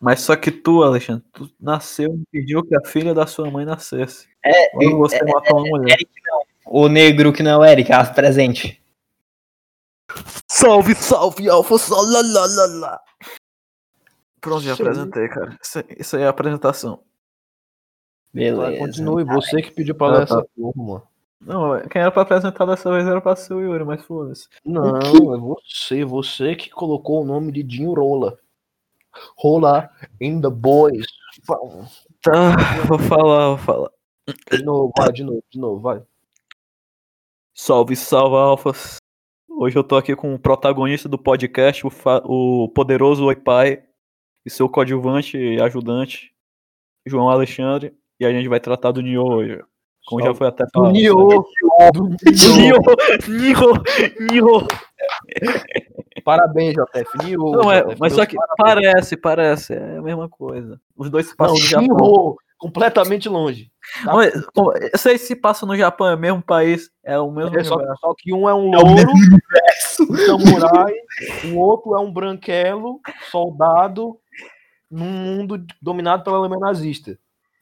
Mas só que tu, Alexandre, tu nasceu e pediu que a filha da sua mãe nascesse. É, Quando você é, matou uma mulher. Eric não. O negro que não é o Eric, as presente. Salve, salve, Alfa, lá. Pronto, já apresentei, cara. Isso, isso aí é a apresentação. Beleza. Continue, você que pediu pra ler Ah, essa turma. Não, quem era pra apresentar dessa vez era pra ser o Yuri, mas foda-se. Não, é você, você que colocou o nome de Dinho Rola. Rola in the boys. Tá, vou falar, vou falar. De novo, vai, de novo, de novo, vai. Salve, salve, Alfas. Hoje eu tô aqui com o protagonista do podcast, o, o poderoso Oi Pai, e seu coadjuvante e ajudante, João Alexandre, e a gente vai tratar do Nioh hoje. Como já Salve. foi até falado. Nioh. Do Nioh, Nioh, Nioh. Parabéns, JF. Não, é, JF, mas só que parabéns. parece, parece, é a mesma coisa. Os dois se Não, passam no Japão. Completamente longe. Tá? Mas, Sei se passa no Japão, é o mesmo país, é o mesmo É só, só que um é um É o louro, um samurai, o outro é um branquelo, soldado, num mundo dominado pela Alemanha nazista.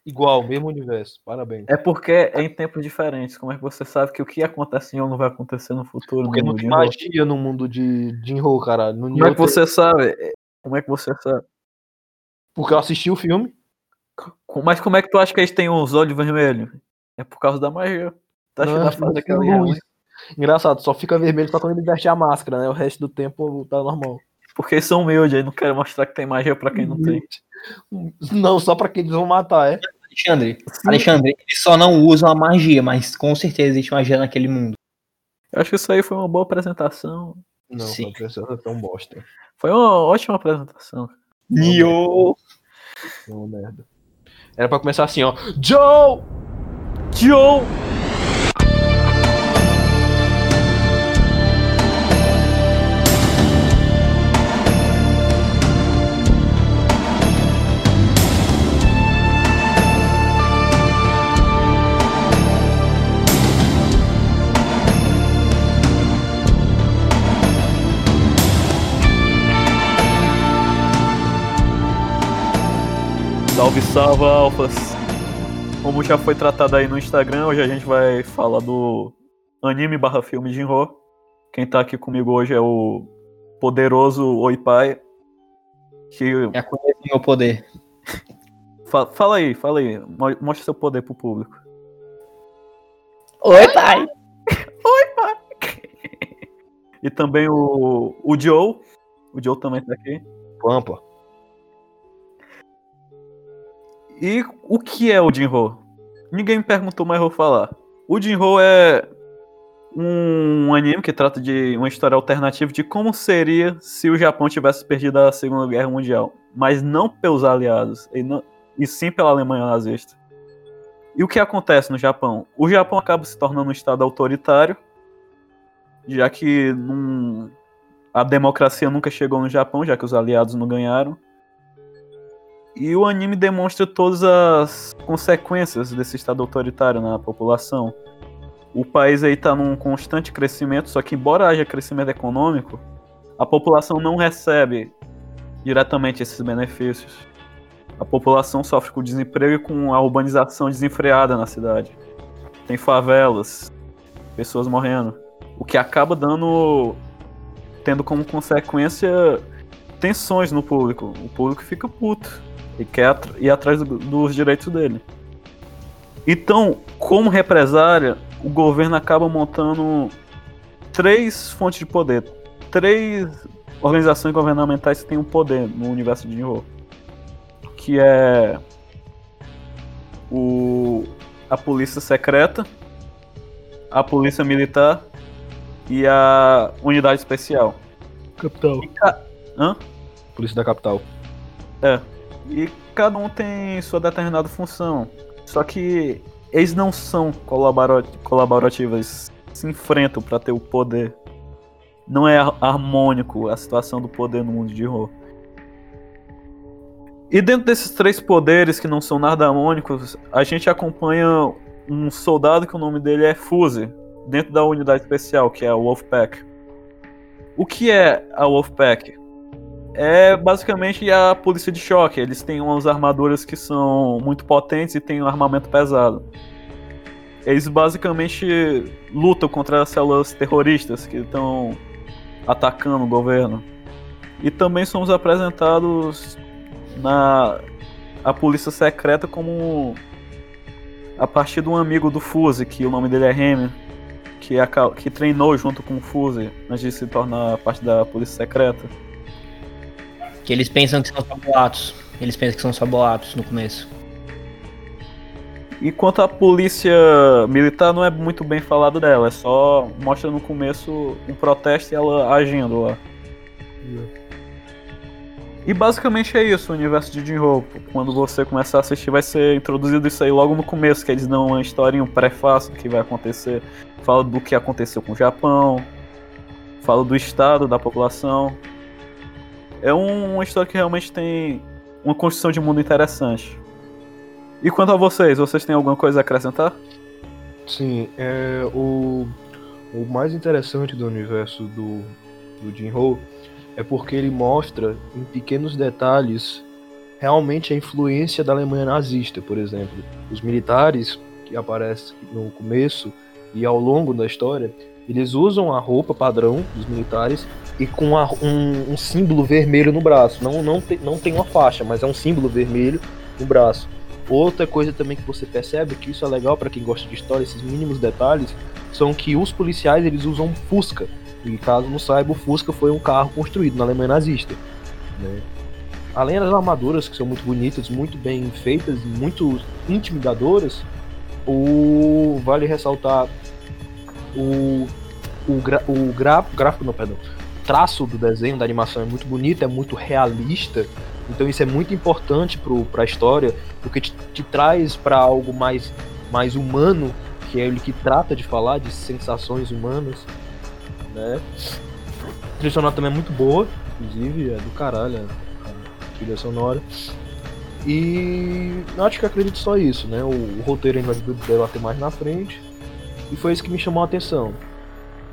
Igual, mesmo universo. Parabéns. É porque é em tempos diferentes. Como é que você sabe que o que acontece em um não vai acontecer no futuro? Porque no não tem magia no mundo de Jinro, caralho. No Como é que você sabe? Como é que você sabe? tem- Porque eu assisti o filme. Mas como é que tu acha que eles têm os olhos vermelhos? É por causa da magia. Tá achando a fase daquela tem luz. ruim? Engraçado, só fica vermelho só quando ele veste a máscara, né? O resto do tempo tá normal. Porque eles são humildes, aí não querem mostrar que tem magia pra quem não tem. Não, só pra que eles vão matar, é? Alexandre, Alexandre, eles só não usam a magia, mas com certeza existe magia naquele mundo. Eu acho que isso aí foi uma boa apresentação. Não, Sim. Sim. é tão bosta. Foi uma ótima apresentação. É uma merda. Era pra começar assim, ó. Joe! Joe! Salve, salve, Alfas! Como já foi tratado aí no Instagram, hoje a gente vai falar do anime barra filme de Jinro. Quem tá aqui comigo hoje é o poderoso Oi Pai. Que... Já conhece meu poder. fa- fala aí, fala aí. Mo- Mostra seu poder pro público. Oi, pai! E também o, o Joe. O Joe também tá aqui. Pampa. E o que é o Jinro? Ninguém me perguntou, mas eu vou falar. O Jinro é um anime que trata de uma história alternativa de como seria se o Japão tivesse perdido a Segunda Guerra Mundial, mas não pelos aliados, e, não- e sim pela Alemanha nazista. E o que acontece no Japão? O Japão acaba se tornando um estado autoritário, já que não- a democracia nunca chegou no Japão, já que os aliados não ganharam. E o anime demonstra todas as consequências desse estado autoritário na população. O país aí tá num constante crescimento, só que embora haja crescimento econômico, a população não recebe diretamente esses benefícios. A população sofre com desemprego e com a urbanização desenfreada na cidade. Tem favelas, pessoas morrendo, o que acaba dando tendo como consequência tensões no público. O público fica puto e quer ir atrás do- dos direitos dele. Então, como represária, o governo acaba montando três fontes de poder, três organizações governamentais que têm um poder no universo de Nioh, que é o a polícia secreta, a polícia militar e a unidade especial. Capital. Hã? Polícia da capital. É. E cada um tem sua determinada função. Só que eles não são colabora- colaborativos, se enfrentam pra ter o poder. Não é har- harmônico a situação do poder no mundo de Ho. E dentro desses três poderes que não são nada harmônicos, a gente acompanha um soldado que o nome dele é Fuse, dentro da unidade especial, que é a Wolfpack. O que é a Wolfpack? É basicamente a polícia de choque. Eles têm umas armaduras que são muito potentes e têm um armamento pesado. Eles basicamente lutam contra as células terroristas que estão atacando o governo. E também somos apresentados na a polícia secreta como a partir de um amigo do Fuse, que o nome dele é Remy, que, que treinou junto com o Fuse antes de se tornar parte da polícia secreta. Que eles pensam que são só boatos. Eles pensam que são só boatos no começo. E quanto à polícia militar, não é muito bem falado dela, é só mostra no começo um protesto e ela agindo lá. E basicamente é isso o universo de Jin-Ho. Quando você começar a assistir, vai ser introduzido isso aí logo no começo, que eles dão uma historinha, um prefácio do que vai acontecer. Fala do que aconteceu com o Japão, fala do estado da população. É um- uma história que realmente tem uma construção de mundo interessante. E quanto a vocês, vocês têm alguma coisa a acrescentar? Sim, é, o, o mais interessante do universo do, do Jin-Ho é porque ele mostra em pequenos detalhes realmente a influência da Alemanha nazista, por exemplo. Os militares que aparecem no começo e ao longo da história, eles usam a roupa padrão dos militares e com a- um, um símbolo vermelho no braço. Não, não, tem, não tem uma faixa, mas é um símbolo vermelho no braço. Outra coisa também que você percebe, que isso é legal para quem gosta de história, esses mínimos detalhes, são que os policiais eles usam Fusca. E caso não saiba, o Fusca foi um carro construído na Alemanha nazista. né? Além das armaduras, que são muito bonitas, muito bem feitas, muito intimidadoras, o vale ressaltar o, o, gra, o gra, gráfico, não, perdão, traço do desenho, da animação é muito bonito, é muito realista, então isso é muito importante para a história, porque te, te traz para algo mais, mais humano, que é ele que trata de falar de sensações humanas, né? A trilha sonora também é muito boa, inclusive, é do caralho a, a trilha sonora. E acho que acredito só isso, né? O, o roteiro ainda vai debater mais na frente. E foi isso que me chamou a atenção.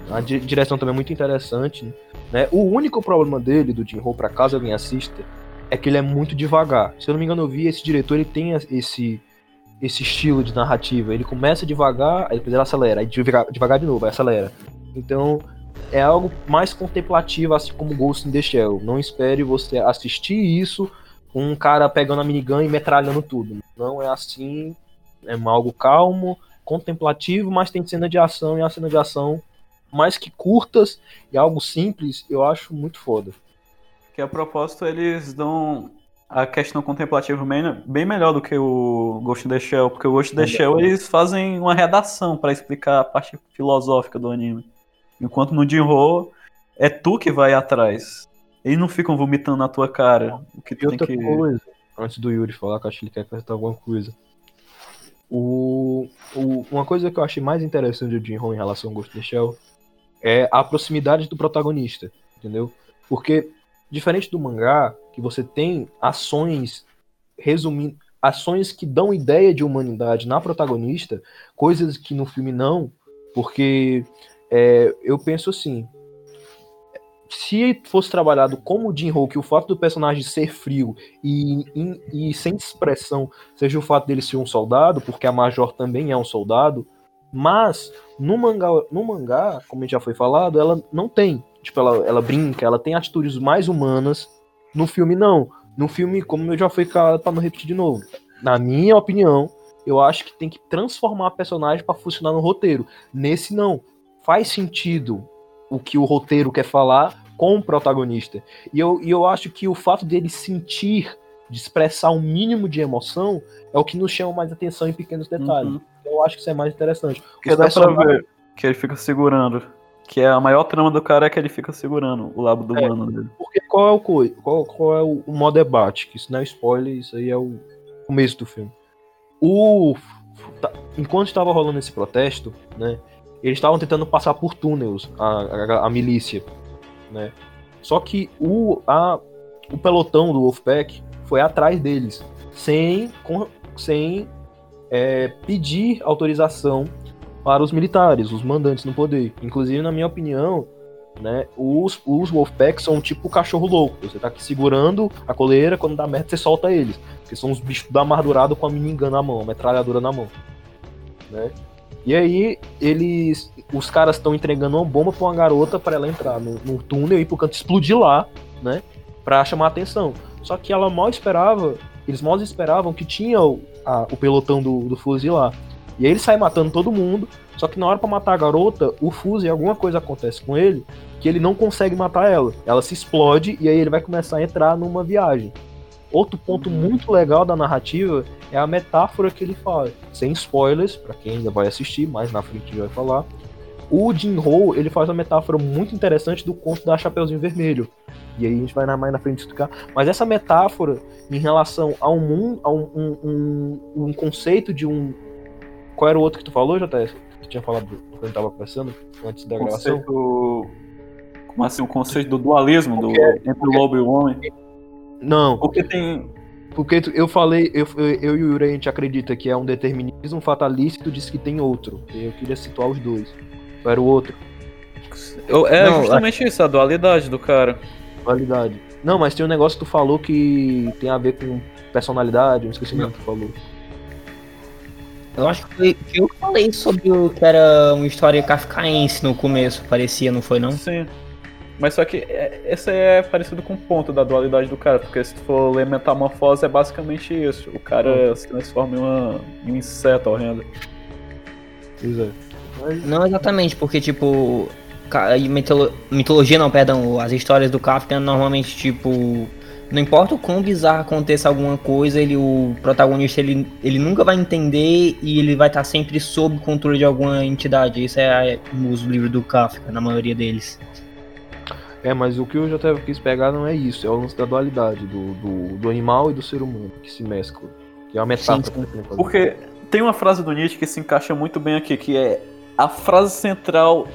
A di- direção também é muito interessante, né? O único problema dele, do Jim Ho, pra caso alguém assista, é que ele é muito devagar. Se eu não me engano, eu vi esse diretor, ele tem esse esse estilo de narrativa. Ele começa devagar, aí depois ele acelera, aí devagar, devagar de novo, aí acelera. Então, é algo mais contemplativo, assim como Ghost in the Shell. Não espere você assistir isso com um cara pegando a minigun e metralhando tudo. Não é assim. É algo calmo, contemplativo, mas tem cena de ação e a cena de ação mais que curtas e algo simples, eu acho muito foda. Que a propósito eles dão a questão contemplativa bem, melhor do que o Ghost in the Shell, porque o Ghost in the Shell eles fazem uma redação pra explicar a parte filosófica do anime. Enquanto no Jinro é tu que vai atrás. Eles não ficam vomitando na tua cara. O que E tu tem outra que. coisa, antes do Yuri falar, que eu acho que ele quer acrescentar alguma coisa. O, o- uma coisa que eu achei mais interessante do Jinho em relação ao Ghost in the Shell é a proximidade do protagonista, entendeu? Porque, diferente do mangá, que você tem ações, resumindo, ações que dão ideia de humanidade na protagonista, coisas que no filme não, porque é, eu penso assim, se fosse trabalhado como o Jin-Ho, que o fato do personagem ser frio e, e, e sem expressão seja o fato dele ser um soldado, porque a Major também é um soldado, mas no mangá, no mangá, como já foi falado, ela não tem. Tipo, ela, ela brinca, ela tem atitudes mais humanas. No filme, não. No filme, como eu já fui falado pra não repetir de novo, na minha opinião, eu acho que tem que transformar a personagem para funcionar no roteiro. Nesse, não. Faz sentido o que o roteiro quer falar com o protagonista. E eu, e eu acho que o fato dele sentir, de expressar um mínimo de emoção, é o que nos chama mais atenção em pequenos detalhes. Uhum. Eu acho que isso é mais interessante. Porque Os dá pra ver que ele fica segurando. Que é a maior trama do cara é que ele fica segurando o lado do É. mano dele. Porque qual é o qual, qual é o, o modo debate? Que isso não é spoiler, isso aí é o começo do filme. O tá- enquanto estava rolando esse protesto, né? Eles estavam tentando passar por túneis a, a, a milícia, né? Só que o a, o pelotão do Wolfpack foi atrás deles, sem com- sem é, pedir autorização para os militares, os mandantes no poder. Inclusive, na minha opinião, né? Os, os Wolfpack são tipo cachorro louco. Você tá aqui segurando a coleira, quando dá merda, você solta eles. Porque são os bichos da amargurado com a minigun na mão, a metralhadora na mão. Né? E aí, eles. Os caras estão entregando uma bomba pra uma garota para ela entrar no, no túnel e pro canto explodir lá, né? Pra chamar a atenção. Só que ela mal esperava, eles mal esperavam que tinha o, a, o pelotão do, do lá. E aí ele sai matando todo mundo, só que na hora para matar a garota, o Fuse, alguma coisa acontece com ele, que ele não consegue matar ela. Ela se explode e aí ele vai começar a entrar numa viagem. Outro ponto muito legal da narrativa é a metáfora que ele faz. Sem spoilers, para quem ainda vai assistir, mais na frente a vai falar. O Jim Ho, ele faz uma metáfora muito interessante do conto da Chapeuzinho Vermelho. E aí a gente vai mais na frente explicar. Mas essa metáfora em relação a um mundo, a um, um, um, um conceito de um. Qual era o outro que tu falou, JS? Tu tinha falado quando a gente tava conversando, antes da gravação? Conceito... Como assim? O conceito do dualismo do... Porque- entre o lobo e o homem. Não, Porque tem. porque eu falei, eu, eu, e o Yuri a gente acredita que é um determinismo fatalista, tu disse que tem outro. Eu queria situar os dois. Qual era o outro? eu- É Não, justamente isso, a dualidade do cara. Validade. Não, mas tem um negócio que tu falou que tem a ver com personalidade, eu esqueci o que tu falou. Eu acho que foi que eu falei sobre o que era uma história kafkaense no começo, parecia, não foi não? Sim. Mas só que é, esse é parecido com o ponto da dualidade do cara, porque se tu for ler Metamorfose é basicamente isso. O cara se transforma em, uma, em um inseto horrendo. Pois é. Mas, Não exatamente, porque tipo. Mitolo- Mitologia não, perdão, as histórias do Kafka normalmente, tipo. Não importa o quão bizarro aconteça alguma coisa, ele, o protagonista ele, ele nunca vai entender e ele vai estar sempre sob controle de alguma entidade. Isso é os livros do Kafka, na maioria deles. é, mas o que eu já até quis pegar não é isso, é o lance da dualidade do, do, do animal e do ser humano que se mesclam. Que é uma metáfora Sim, sim. Porque tem uma frase do Nietzsche que se encaixa muito bem aqui, que é a frase central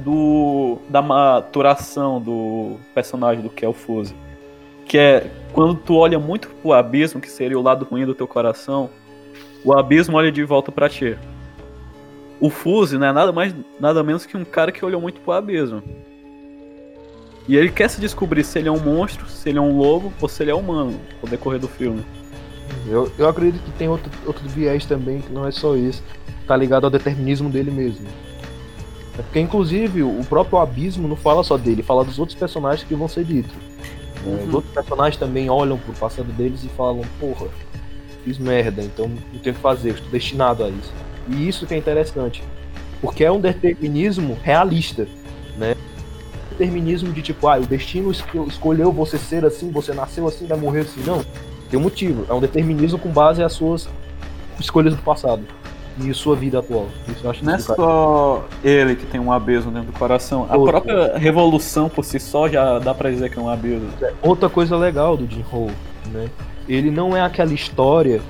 do da maturação do personagem do Kelfuse. Que é quando tu olha muito pro abismo, que seria o lado ruim do teu coração, o abismo olha de volta pra ti. O Fuse não é nada mais, nada menos que um cara que olhou muito pro abismo. E ele quer se descobrir se ele é um monstro, se ele é um lobo ou se ele é humano, no decorrer do filme. Eu, eu acredito que tem outro, outro viés também, que não é só isso. Tá ligado ao determinismo dele mesmo. É porque, inclusive, o próprio Abismo não fala só dele, fala dos outros personagens que vão ser ditos. É, Os outros personagens também olham pro passado deles e falam, porra, fiz merda, então não tenho o que fazer, estou destinado a isso. E isso que é interessante. Porque é um determinismo realista, né? Determinismo de tipo, ah, o destino esco- escolheu você ser assim, você nasceu assim, vai morrer assim. Não. Tem um motivo. É um determinismo com base nas suas escolhas do passado e sua vida atual. Isso eu acho Não é só ele que tem um abismo dentro do coração. A própria revolução por si só já dá pra dizer que é um abismo. Outra coisa legal do Jim Ho, né? Ele não é aquela história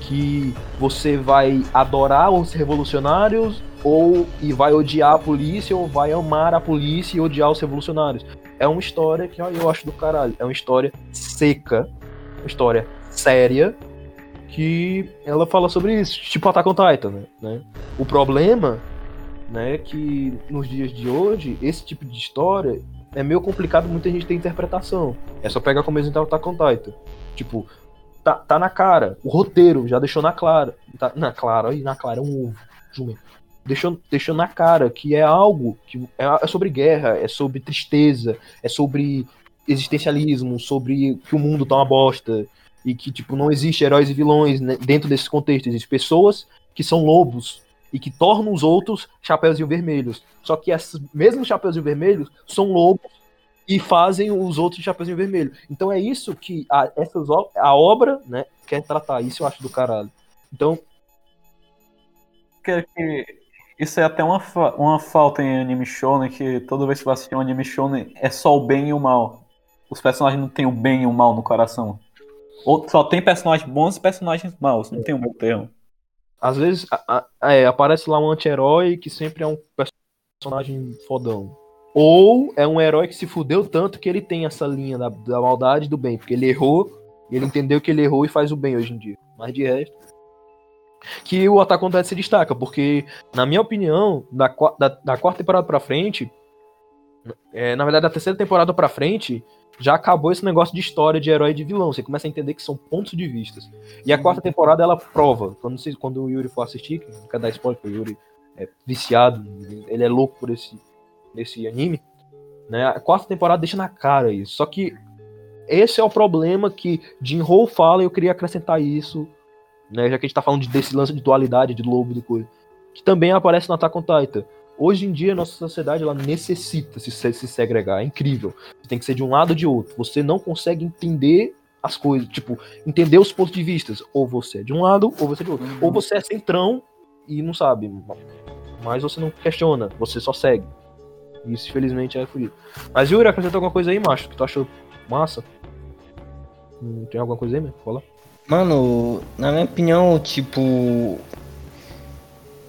que você vai adorar os revolucionários ou e vai odiar a polícia ou vai amar a polícia e odiar os revolucionários. É uma história que ó, eu acho do caralho. É uma história seca, uma história séria que ela fala sobre isso, tipo Attack on Titan, né? O problema, né, é que nos dias de hoje esse tipo de história é meio complicado, muita gente tem interpretação. É só pegar como exemplo Attack on Titan. Tipo, tá, tá na cara. O roteiro já deixou na clara. Tá, na clara, na clara, é um ovo. jumento. Deixou, deixou na cara que é algo que é, é sobre guerra, é sobre tristeza, é sobre existencialismo, sobre que o mundo tá uma bosta e que tipo não existe heróis e vilões né, dentro desse contexto, existem pessoas que são lobos e que tornam os outros chapeuzinho vermelhos. Só que esses mesmos chapeuzinho vermelhos são lobos e fazem os outros chapeuzinho vermelho. Então é isso que a, essas, a obra, né, quer tratar. Isso eu acho do caralho. Então, Que, que isso é até uma, fa- uma falta em anime shonen, que toda vez que você assistir um anime shonen é só o bem e o mal. Os personagens não têm o bem e o mal no coração. Ou só tem personagens bons e personagens maus, não tem um meio termo. às vezes a- a- é, aparece lá um anti-herói que sempre é um personagem fodão. Ou é um herói que se fudeu tanto que ele tem essa linha da, da maldade e do bem. Porque ele errou, ele entendeu que ele errou e faz o bem hoje em dia. Mas de resto. Que o Attack on Titan se destaca, porque, na minha opinião, da, da, da quarta temporada pra frente, É, na verdade, da terceira temporada pra frente, já acabou esse negócio de história de herói e de vilão. Você começa a entender que são pontos de vista. E a quarta temporada ela prova. Quando, você, quando o Yuri for assistir, não quer dar spoiler, porque o Yuri é viciado, ele é louco por esse, esse anime. Né? A quarta temporada deixa na cara isso. Só que esse é o problema que Jim Ho fala e eu queria acrescentar isso, né? já que a gente tá falando desse lance de dualidade, de lobo, de coisa. Que também aparece no Attack on Titan. Hoje em dia, a nossa sociedade ela necessita se, se segregar. É incrível. Você tem que ser de um lado ou de outro. Você não consegue entender as coisas, tipo, entender os pontos de vista. Ou você é de um lado, ou você é de outro. Uhum. Ou você é centrão e não sabe. Mas você não questiona, você só segue. Isso, infelizmente, é fodido. Mas, Yuri, acrescenta alguma coisa aí, macho, que tu achou massa? Hum, tem alguma coisa aí, meu? Fala. Mano, na minha opinião, tipo,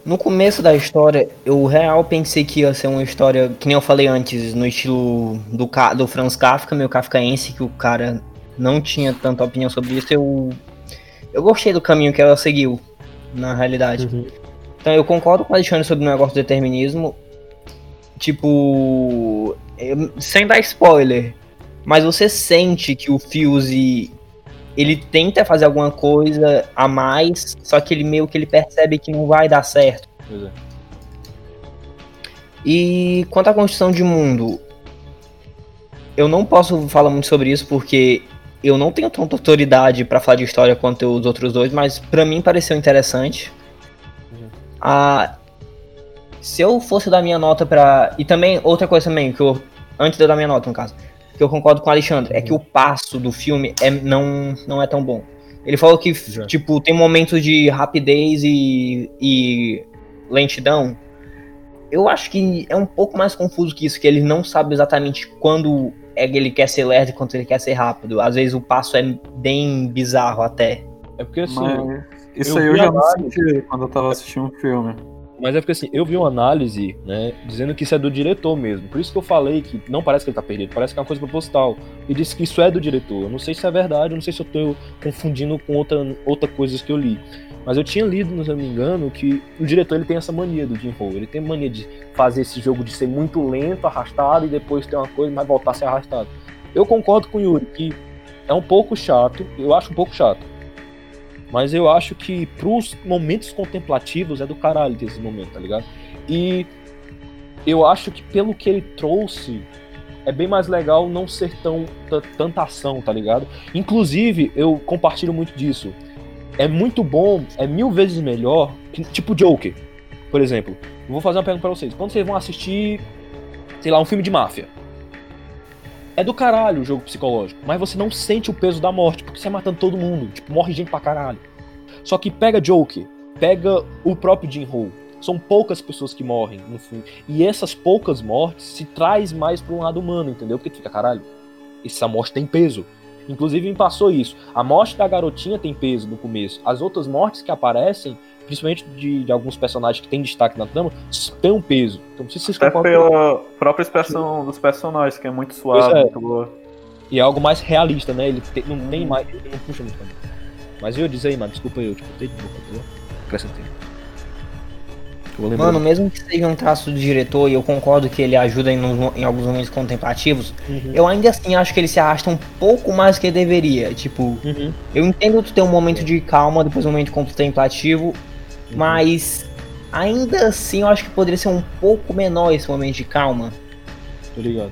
no começo da história, eu real pensei que ia ser uma história, que nem eu falei antes, no estilo do, do Franz Kafka, meu kafkaense, que o cara não tinha tanta opinião sobre isso. Eu, eu gostei do caminho que ela seguiu, na realidade. Uhum. Então eu concordo com a Alexandre sobre o negócio do determinismo. Tipo, sem dar spoiler, mas você sente que o Fuse ele tenta fazer alguma coisa a mais, só que ele meio que ele percebe que não vai dar certo. Pois é. E quanto à construção de mundo, eu não posso falar muito sobre isso porque eu não tenho tanta autoridade para falar de história quanto os outros dois, mas para mim pareceu interessante. Uhum. Ah, se eu fosse dar minha nota para e também outra coisa também que eu antes de eu dar minha nota no caso, que eu concordo com o Alexandre, é que o passo do filme é, não, não é tão bom. Ele falou que, Já. tipo, tem momentos de rapidez e, e lentidão. Eu acho que é um pouco mais confuso que isso, que ele não sabe exatamente quando é que ele quer ser lerdo e quando ele quer ser rápido. Às vezes o passo é bem bizarro até. É porque assim. Mas isso eu aí eu já não senti quando eu tava assistindo o filme. Mas é porque assim, eu vi uma análise, né, dizendo que isso é do diretor mesmo. Por isso que eu falei que não parece que ele tá perdido, parece que é uma coisa proposital. E disse que isso é do diretor. Eu não sei se é verdade, eu não sei se eu tô confundindo com outra, outra coisas que eu li. Mas eu tinha lido, se não me engano, que o diretor ele tem essa mania do Jim. Ele tem mania de fazer esse jogo de ser muito lento, arrastado, e depois ter uma coisa, mas voltar a ser arrastado. Eu concordo com o Yuri que é um pouco chato, eu acho um pouco chato. Mas eu acho que pros momentos contemplativos é do caralho ter esse momento, tá ligado? E eu acho que pelo que ele trouxe, é bem mais legal não ser tão tanta ação, tá ligado? Inclusive, eu compartilho muito disso. É muito bom, é mil vezes melhor, que, tipo Joker, por exemplo. Vou fazer uma pergunta pra vocês. Quando vocês vão assistir, sei lá, um filme de máfia, é do caralho o jogo psicológico, mas você não sente o peso da morte, porque você é matando todo mundo. Tipo, morre gente pra caralho. Só que pega Joker, pega o próprio Jim Ho. São poucas pessoas que morrem no filme. E essas poucas mortes se traz mais pra um lado humano, entendeu? Porque fica, caralho, essa morte tem peso. Inclusive me passou isso. A morte da garotinha tem peso no começo. As outras mortes que aparecem principalmente de, de, alguns personagens que tem destaque na trama, tem um peso. Então, não sei se vocês Até pela própria expressão dos personagens, que é muito suave, é. muito boa. E é algo mais realista, né? Ele tem, não tem mais. Ele não puxa muito Mas eu dizer aí, mano, desculpa eu, tipo, de boca, tá Acrescentei. Mano, mesmo que seja um traço do diretor, e eu concordo que ele ajuda em, em alguns momentos contemplativos, uhum. eu ainda assim acho que ele se arrasta um pouco mais que deveria. Tipo, uhum. eu entendo tu ter um momento de calma, depois um momento contemplativo, mas ainda assim eu acho que poderia ser um pouco menor esse momento de calma. Tô ligado.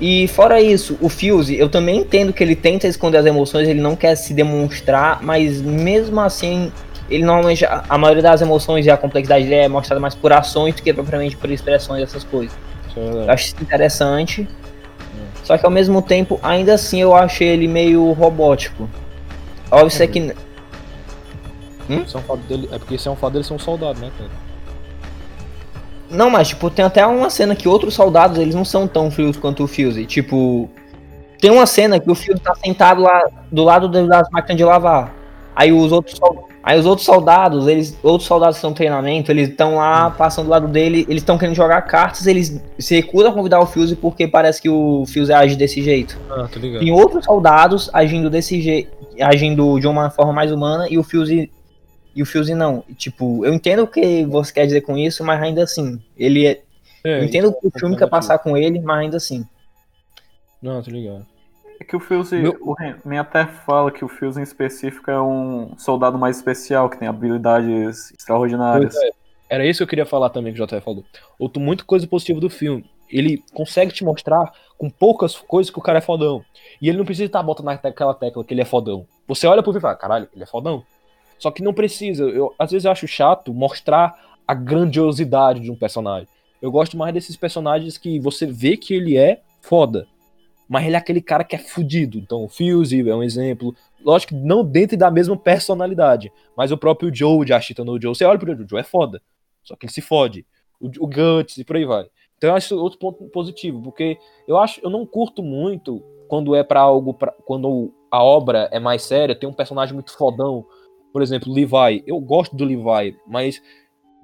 E fora isso, o Fuse, eu também entendo que ele tenta esconder as emoções, ele não quer se demonstrar, mas mesmo assim, ele normalmente, a maioria das emoções e a complexidade dele é mostrada mais por ações do que propriamente por expressões dessas coisas. É eu acho isso interessante. É. Só que ao mesmo tempo, ainda assim, eu achei ele meio robótico. Óbvio é que Hum? Isso é, um dele, é porque isso é um fato dele ser um soldado, né, cara? Não, mas tipo, tem até uma cena que outros soldados, eles não são tão frios quanto o Fuse. Tipo, tem uma cena que o Fuse tá sentado lá do lado das máquinas de lavar. Aí os outros Aí os outros soldados, eles, outros soldados que estão treinamento, eles estão lá, passando do lado dele, eles estão querendo jogar cartas, eles se recusam a convidar o Fuse porque parece que o Fuse age desse jeito. Ah, tô ligado. Tem outros soldados agindo desse jeito, agindo de uma forma mais humana e o Fuse e o Fuse não. Tipo, eu entendo o que você quer dizer com isso, mas ainda assim, ele é, É, Eu entendo isso que o é filme quer passar com ele, mas ainda assim. Não, tô ligado. É que o Fuse, Meu- o Ren até fala que o Fuse em específico é um soldado mais especial, que tem habilidades extraordinárias. É. Era isso que eu queria falar também que o JF falou. Outro muito coisa positiva do filme. Ele consegue te mostrar com poucas coisas que o cara é fodão. E ele não precisa estar botando naquela tecla que ele é fodão. Você olha pro filme e fala, caralho, ele é fodão. Só que não precisa. Eu, às vezes eu acho chato mostrar a grandiosidade de um personagem. Eu gosto mais desses personagens que você vê que ele é foda. Mas ele é aquele cara que é fudido. Então o Fuse é um exemplo. Lógico que não dentro da mesma personalidade. Mas o próprio Joe de Ashita no Joe. Você olha pro Joe, o Joe é foda. Só que ele se fode. O, o Guts e por aí vai. Então eu acho outro ponto positivo. Porque eu acho, eu não curto muito quando é pra algo. Pra, quando a obra é mais séria, tem um personagem muito fodão. Por exemplo, Levi. Eu gosto do Levi, mas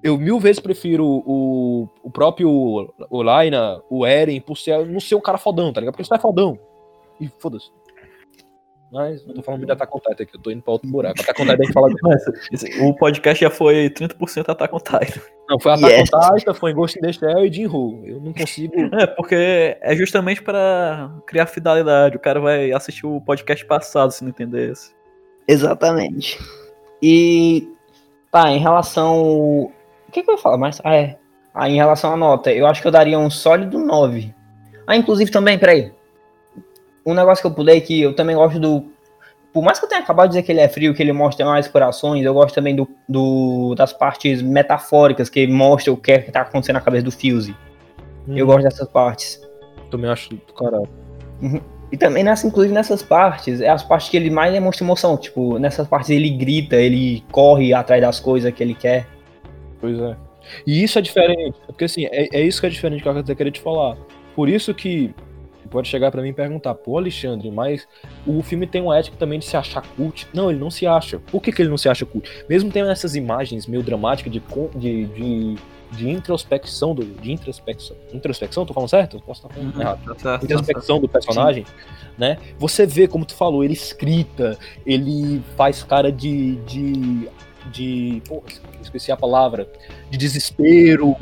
eu mil vezes prefiro o, o próprio o Laina, o Eren, por ser, não ser um cara fodão, tá ligado? Porque isso é fodão. E foda-se. Mas não tô falando muito de Attack on Titan aqui, eu tô indo pra outro buraco. Attack on Titan a gente fala de... O podcast já foi 30% Attack on Titan. Não, foi Attack Yes. on Titan, foi Ghost in the Shell e Jinro. Eu não consigo... É, porque é justamente pra criar fidelidade. O cara vai assistir o podcast passado se não entender esse. Exatamente. E tá, em relação. O que, que eu ia falar mais? Ah, é. Ah, em relação à nota, eu acho que eu daria um sólido 9. Ah, inclusive também, peraí. Um negócio que eu pulei que eu também gosto do. Por mais que eu tenha acabado de dizer que ele é frio, que ele mostra mais corações, eu gosto também do, do- das partes metafóricas que mostra o que é que tá acontecendo na cabeça do Fuse. Eu gosto dessas partes. Também acho do caralho. E também nessa, inclusive nessas partes, é as partes que ele mais demonstra emoção. Tipo, nessas partes ele grita, ele corre atrás das coisas que ele quer. Pois é. E isso é diferente, porque assim, é, é isso que é diferente que eu queria te falar. Por isso que pode chegar pra mim e perguntar, pô, Alexandre, mas o filme tem uma ética também de se achar cult. Não, ele não se acha. Por que, que ele não se acha cult? Mesmo tendo essas imagens meio dramáticas de, de, de, de introspecção do. De introspecção. Introspecção, tô falando certo? Posso estar falando Uhum. errado Tá certo, tá introspecção do personagem, né? Você vê, como tu falou, ele escrita, ele faz cara de. de. de. Pô, esqueci a palavra. De desespero.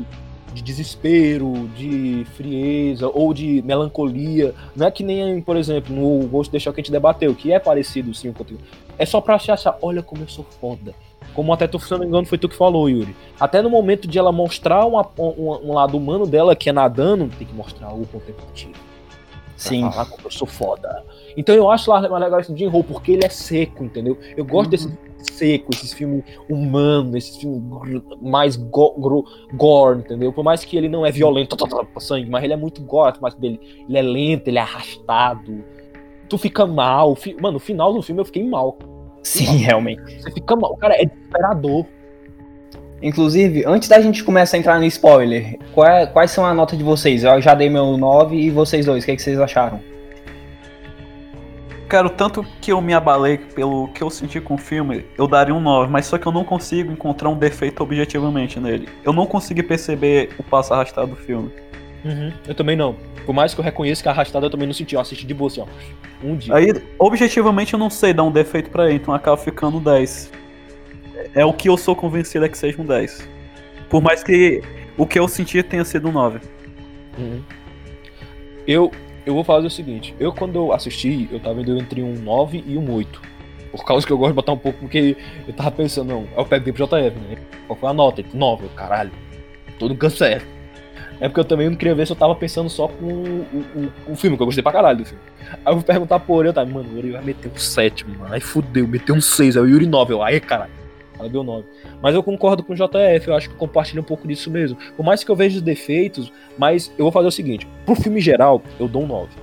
De desespero, de frieza ou de melancolia. Não é que nem, por exemplo, no Ghost Deixar que a gente debateu, que é parecido sim o conteúdo. É só pra achar, olha como eu sou foda. Como até tu, se não me engano, foi tu que falou, Yuri. Até no momento de ela mostrar uma- um, um lado humano dela, que é nadando, tem que mostrar algo contemplativo Sim. falar como eu sou foda. Então eu acho lá mais legal esse Jim Ho, porque ele é seco, entendeu? Eu gosto Uhum. desse seco, esses filmes humanos, esses filmes mais go- gore, entendeu? Por mais que ele não é violento, tá, tá, tá, sangue, mas ele é muito gore, mas dele, ele é lento, ele é arrastado. Tu fica mal. Mano, no final do filme eu fiquei mal. Sim, realmente. Você fica mal. Cara, é desesperador. Inclusive, antes da gente começar a entrar no spoiler, qual é- quais são a nota de vocês? Eu já dei meu 9 e vocês dois, o que, é que vocês acharam? Cara, o tanto que eu me abalei pelo que eu senti com o filme, eu daria um 9, mas só que eu não consigo encontrar um defeito objetivamente nele. Eu não consegui perceber o passo arrastado do filme. Eu também não. Por mais que eu reconheça que a arrastada eu também não senti. Eu assisti de boa assim, ó. Um dia. Aí, objetivamente, eu não sei dar um defeito pra ele, então acaba ficando um 10. É o que eu sou convencido é que seja um 10. Por mais que o que eu senti tenha sido um 9. Uhum. Eu, eu vou fazer o seguinte, eu quando eu assisti, eu tava indo entre um 9 e um 8. Por causa que eu gosto de botar um pouco, porque eu tava pensando, não, eu pego pro JF, né? Qual foi a nota? 9, eu, caralho. Todo câncer. É porque eu também não queria ver se eu tava pensando só com o, o, o filme, que eu gostei pra caralho do filme. Aí eu vou perguntar pro Ori, eu tava, mano, o Ori vai meter um 7, mano. Aí fudeu, meteu um 6, aí o Yuri 9, eu, aí caralho. Ela deu 9. Mas eu concordo com o JF, eu acho que compartilha um pouco disso mesmo. Por mais que eu veja os defeitos, mas eu vou fazer o seguinte: pro filme geral, eu dou um 9. Tá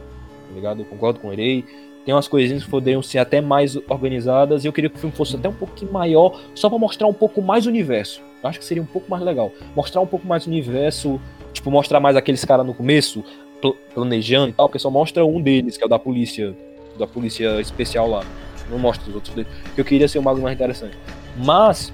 ligado? Eu concordo com o Erei. Tem umas coisinhas que poderiam ser até mais organizadas. Eu queria que o filme fosse até um pouquinho maior, só pra mostrar um pouco mais o universo. Eu acho que seria um pouco mais legal. Mostrar um pouco mais o universo, tipo, mostrar mais aqueles caras no começo, pl- planejando e tal, porque só mostra um deles, que é o da polícia, da polícia especial lá. Não mostra os outros deles. Que eu queria ser um bagulho mais interessante. Mas,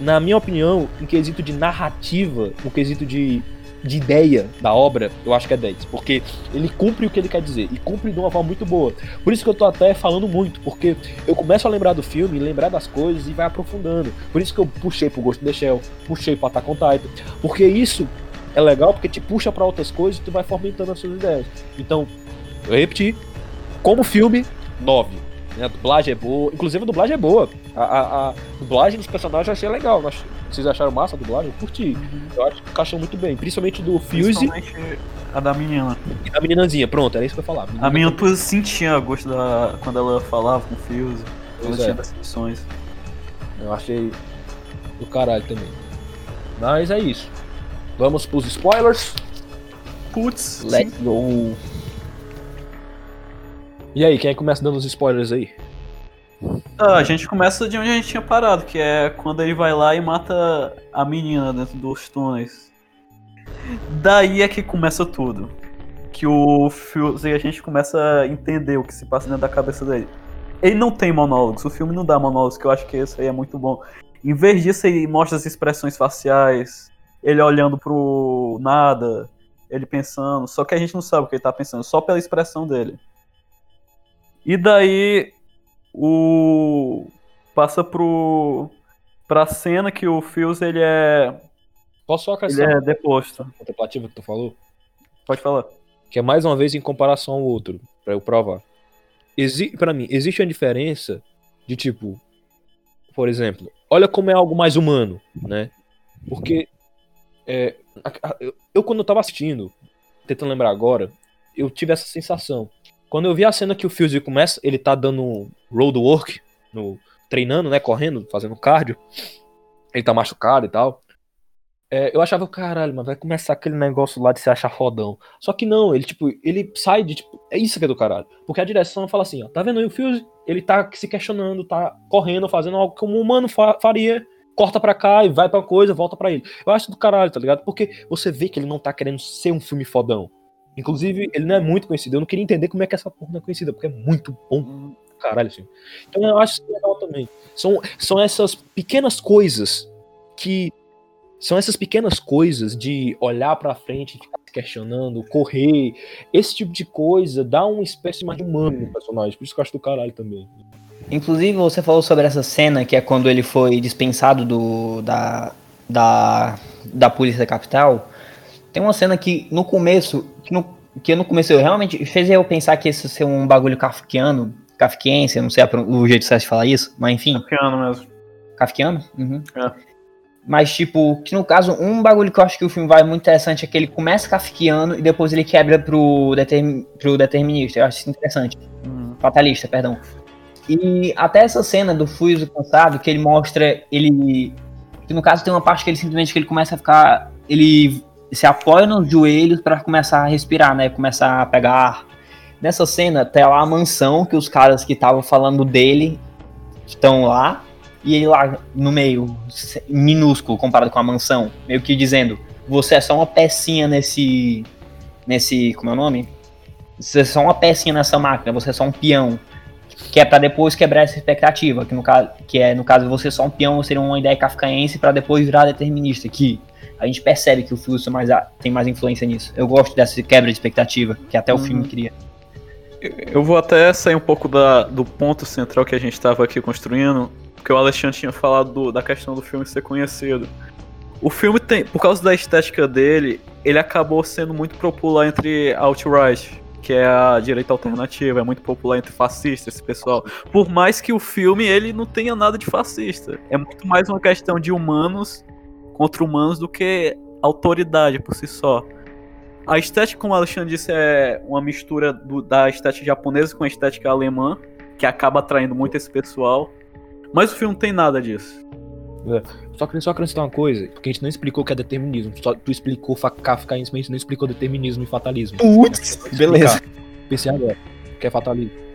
na minha opinião, em quesito de narrativa, no quesito de, de ideia da obra, eu acho que é 10. Porque ele cumpre o que ele quer dizer. E cumpre de uma forma muito boa. Por isso que eu tô até falando muito. Porque eu começo a lembrar do filme, lembrar das coisas e vai aprofundando. Por isso que eu puxei pro Ghost in the Shell, puxei pro Attack on Titan. Porque isso é legal porque te puxa pra outras coisas e tu vai fomentando as suas ideias. Então, eu repeti, como filme, 9. Né? A dublagem é boa, inclusive a dublagem é boa. A, a, a dublagem dos personagens eu achei legal. eu Vocês acharam massa a dublagem? Eu curti. Eu acho que encaixou muito bem, principalmente do Fuse a da menina. e da meninazinha. Pronto, era isso que eu ia falar. A menina tu sentia gosto da. quando ela falava com o Fuse. Ela Pois é. tinha decepções. Eu achei do caralho também. Mas é isso. Vamos pros spoilers. Putz, Let's go. E aí, quem é que começa dando os spoilers aí? Ah, a gente começa de onde a gente tinha parado, que é quando ele vai lá e mata a menina dentro dos túneis. Daí é que começa tudo. Que o Fuse, a gente começa a entender o que se passa dentro da cabeça dele. Ele não tem monólogos, o filme não dá monólogos, que eu acho que isso aí é muito bom. Em vez disso, ele mostra as expressões faciais, ele olhando pro nada, ele pensando, só que a gente não sabe o que ele tá pensando, só pela expressão dele. E daí o passa pro pra cena que o Fuse ele é Posso só ele acrescentar é deposto. contemplativa que tu falou? Pode falar. Que é mais uma vez em comparação ao outro, pra eu provar. Exi para mim, existe uma diferença de tipo, por exemplo, olha como é algo mais humano, né? Porque é, eu, quando eu tava assistindo, tentando lembrar agora, eu tive essa sensação. Quando eu vi a cena que o Fuse começa, ele tá dando road work, no, treinando, né, correndo, fazendo cardio, ele tá machucado e tal. É, eu achava, caralho, mas vai começar aquele negócio lá de se achar fodão. Só que não, ele, tipo, ele sai de, tipo, é isso que é do caralho. Porque a direção fala assim, ó, tá vendo aí o Fuse? Ele tá se questionando, tá correndo, fazendo algo como um humano fa- faria, corta pra cá e vai pra coisa, volta pra ele. Eu acho do caralho, tá ligado? Porque você vê que ele não tá querendo ser um filme fodão. Inclusive, ele não é muito conhecido. Eu não queria entender como é que essa porra não é conhecida, porque é muito bom do caralho, assim. Então eu acho isso legal também. São, são essas pequenas coisas que são essas pequenas coisas de olhar pra frente, ficar se questionando, correr, esse tipo de coisa dá uma espécie mais de humano no personagem, por isso que eu acho do caralho também. Inclusive, você falou sobre essa cena que é quando ele foi dispensado do, da, da, da Polícia Capital. Tem uma cena que no começo, que no, que no começo eu realmente fez eu pensar que isso ser um bagulho kafkiano, kafkiense, não sei o jeito certo de falar isso, mas enfim, Piano mesmo. kafkiano? Uhum. É. Mas, tipo, que no caso, um bagulho que eu acho que o filme vai muito interessante é que ele começa kafkiano e depois ele quebra pro, determin, pro determinista. Eu acho isso interessante. Hum. Fatalista, perdão. E até essa cena do Fuso cansado, que ele mostra ele. Que no caso tem uma parte que ele simplesmente que ele começa a ficar. Ele se apoia nos joelhos para começar a respirar, né? Começar a pegar ar. Nessa cena, tem lá a mansão que os caras que estavam falando dele estão lá. E ele lá no meio, minúsculo comparado com a mansão, meio que dizendo: Você é só uma pecinha nesse. Nesse. Como é o nome? Você é só uma pecinha nessa máquina, você é só um peão que é pra depois quebrar essa expectativa, que no caso, que é no caso você só um peão seria uma ideia kafkaense pra depois virar determinista, que a gente percebe que o Fluxo mais a- tem mais influência nisso. Eu gosto dessa quebra de expectativa que até o Uhum. filme cria. Eu vou até sair um pouco da, do ponto central que a gente estava aqui construindo, porque o Alexandre tinha falado do- da questão do filme ser conhecido. O filme tem, por causa da estética dele, ele acabou sendo muito popular entre alt-right, que é a direita alternativa, é muito popular entre fascistas, esse pessoal. Por mais que o filme ele não tenha nada de fascista, é muito mais uma questão de humanos contra humanos do que autoridade por si só. A estética, como o Alexandre disse, é uma mistura do- da estética japonesa com a estética alemã, que acaba atraindo muito esse pessoal. Mas o filme não tem nada disso. Só queria só acrescentar uma coisa, porque a gente não explicou o que é determinismo. Só tu explicou kafkaísmo, mas a gente não explicou determinismo e fatalismo. Putz, beleza. Pensei agora, que é fatalismo.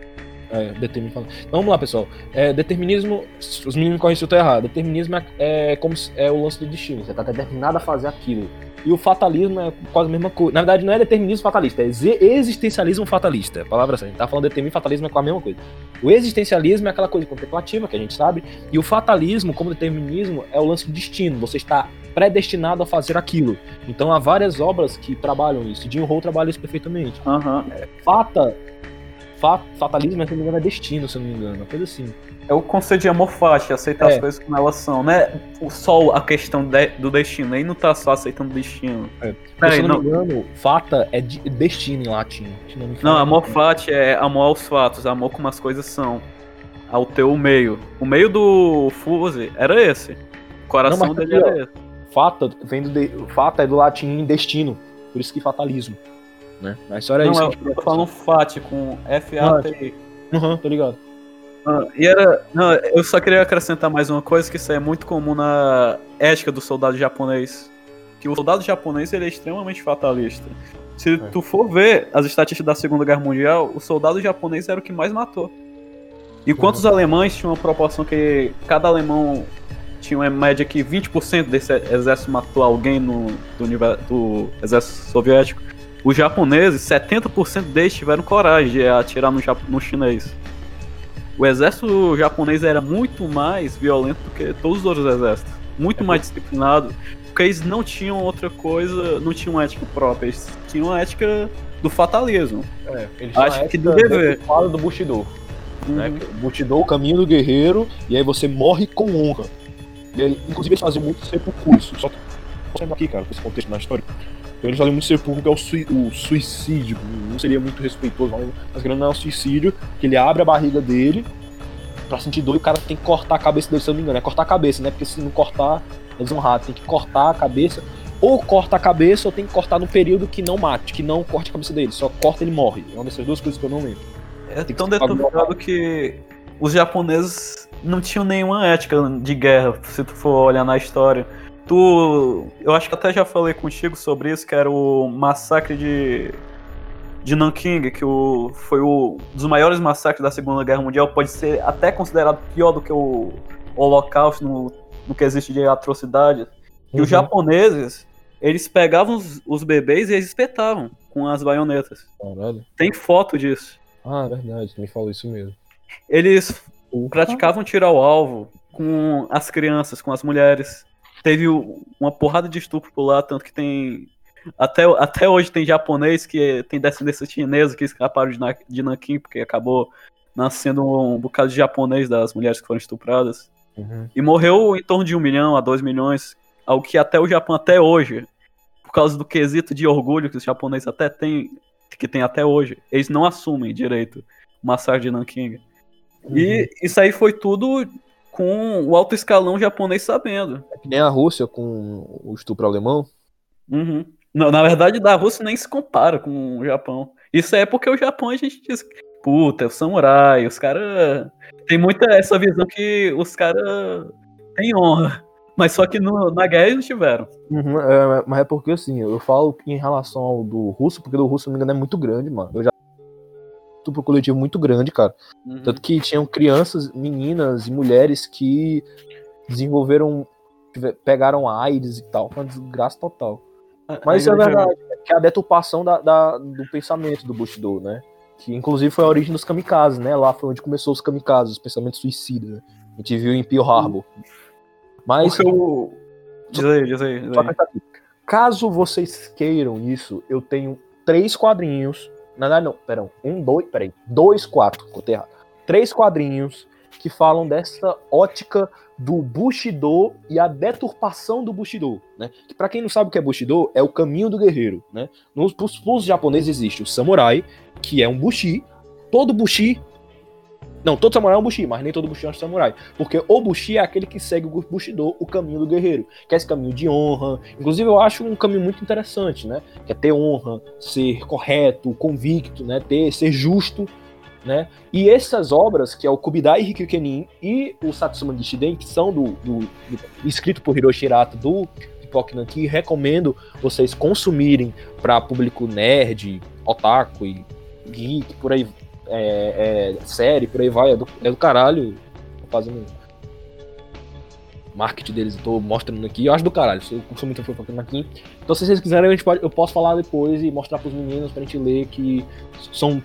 É, determinismo. Então, vamos lá, pessoal. É, determinismo, os meninos correm se eu tô errado. Determinismo é, é como se- é o lance do destino. Você tá determinado a fazer aquilo. E o fatalismo é quase a mesma coisa. Na verdade, não é determinismo fatalista, é exi- existencialismo fatalista. É palavra certa. A gente tá falando de determinismo e fatalismo é com a mesma coisa. O existencialismo é aquela coisa contemplativa, que a gente sabe. E o fatalismo, como determinismo, é o lance do destino. Você está predestinado a fazer aquilo. Então há várias obras que trabalham isso. Jim Roll trabalha isso perfeitamente. Aham. Fata. fa- fatalismo, se não me engano, é destino, se não me engano. Uma coisa assim. É o conceito de amor fati, aceitar É. as coisas como elas são, né? O- Só a questão de- do destino, aí não tá só aceitando o destino. É. Peraí, se eu não, não, me engano, fata é de- destino em latim. Não, não, amor fati é amor aos fatos, amor como as coisas são. Ao teu meio. O meio do Fuse era esse. O coração Não, mas dele aqui, era esse. Fata, vem do de- fata é do latim destino. Por isso que fatalismo. Né? A história é Não, isso. eu, gente eu tô falando fati com F-A-T-I. Aham, tô ligado. Ah, e era. Não, eu só queria acrescentar mais uma coisa que isso é muito comum na ética do soldado japonês. Que o soldado japonês ele é extremamente fatalista. Se tu for ver as estatísticas da Segunda Guerra Mundial, o soldado japonês era o que mais matou. Enquanto os alemães tinham uma proporção que cada alemão tinha uma média que 20% desse exército matou alguém no, do, univer- do exército soviético, os japoneses, 70% deles tiveram coragem de atirar no, no chinês. O exército japonês era muito mais violento do que todos os outros exércitos. Muito mais disciplinado. Porque eles não tinham outra coisa, não tinham ética própria. Eles tinham a ética do fatalismo. É, eles Acho chamam que do dever. fala do Bushido. Né? Uhum. O Bushido, o caminho do guerreiro, e aí você morre com honra. E aí, inclusive, eles faziam muito sepulcro. Só que, aqui, cara, com esse contexto na história. Então, eles faziam muito sepulcro, que é o, sui- o suicídio. Não seria muito respeitoso, mas- grande não é o suicídio, que ele abre a barriga dele pra sentir dor e o cara tem que cortar a cabeça dele, se eu não me engano. É cortar a cabeça, né? Porque se não cortar, é desonrado. Tem que cortar a cabeça. Ou corta a cabeça, ou tem que cortar no período que não mate, que não corte a cabeça dele. Só corta e ele morre. É uma dessas duas coisas que eu não lembro. É tão deturpado que os japoneses não tinham nenhuma ética de guerra, se tu for olhar na história. Tu. Eu acho que até já falei contigo sobre isso, que era o massacre de. De Nanking, que o, foi o um dos maiores massacres da Segunda Guerra Mundial, pode ser até considerado pior do que o Holocausto no, no que existe de atrocidade. E Uhum. os japoneses, eles pegavam os, os bebês e eles espetavam com as baionetas. Caralho. Tem foto disso. Ah, é verdade, me falou isso mesmo. Eles praticavam tiro ao alvo com as crianças, com as mulheres. Teve uma porrada de estupro por lá, tanto que tem. Até, até hoje tem japonês que tem descendência chinesa que escaparam de, Na- de Nanquim, porque acabou nascendo um bocado de japonês das mulheres que foram estupradas. Uhum. E morreu em torno de um milhão a dois milhões, algo que até o Japão, até hoje, por causa do quesito de orgulho que os japoneses até têm, que tem até hoje, eles não assumem direito o massacre de Nanking. E isso aí foi tudo com o alto escalão japonês sabendo. É que nem a Rússia com o estupro alemão. Uhum. Não, na verdade, da Rússia nem se compara com o Japão. Isso é porque o Japão a gente diz, puta, é o samurai, os caras. Tem muita essa visão que os caras têm honra. Mas só que no- na guerra eles não tiveram. Uhum, é, mas é porque assim, eu falo em relação ao do russo, porque do russo, se não me engano, é muito grande, mano. Eu já estupro coletivo muito grande, cara. Uhum. Tanto que tinham crianças, meninas e mulheres que desenvolveram, pegaram AIDS e tal. Foi uma desgraça total. Mas é verdade, que é a deturpação da, da- do pensamento do Bushido, né? Que inclusive foi a origem dos kamikazes, né? Lá foi onde começou os kamikazes, os pensamentos suicidas. Né? A gente viu em Pearl Harbor. Mas Porque o. Diz aí, diz aí. Diz aí. Caso vocês queiram isso, eu tenho três quadrinhos. Não, não, não, perdão. Um, dois, peraí. Dois, quatro, contei errado. Três quadrinhos que falam dessa ótica do Bushido e a deturpação do Bushido, né? Que para quem não sabe o que é Bushido, é o caminho do guerreiro, né? Nos pros, japoneses existe o samurai, que é um bushi. Todo bushi não, todo samurai é um bushi, mas nem todo bushi é um samurai. Porque o bushi é aquele que segue o bushido, o caminho do guerreiro. Que é esse caminho de honra. Inclusive, eu acho um caminho muito interessante, né? Que é ter honra, ser correto, convicto, né? Ter, ser justo, né? E essas obras, que é o Kubidai Rikyu-kenin e o Satsuma Gishiden, que são do, do, do escrito por Hiroshi Hirata do Pipoque Nanki, recomendo vocês consumirem para público nerd, otaku e geek, por aí é, é, série, por aí vai, é do, é do caralho. Tô fazendo marketing deles, eu tô mostrando aqui, eu acho do caralho, eu sou muito fã aqui. Então se vocês quiserem, a gente pode, eu posso falar depois e mostrar pros meninos pra gente ler que são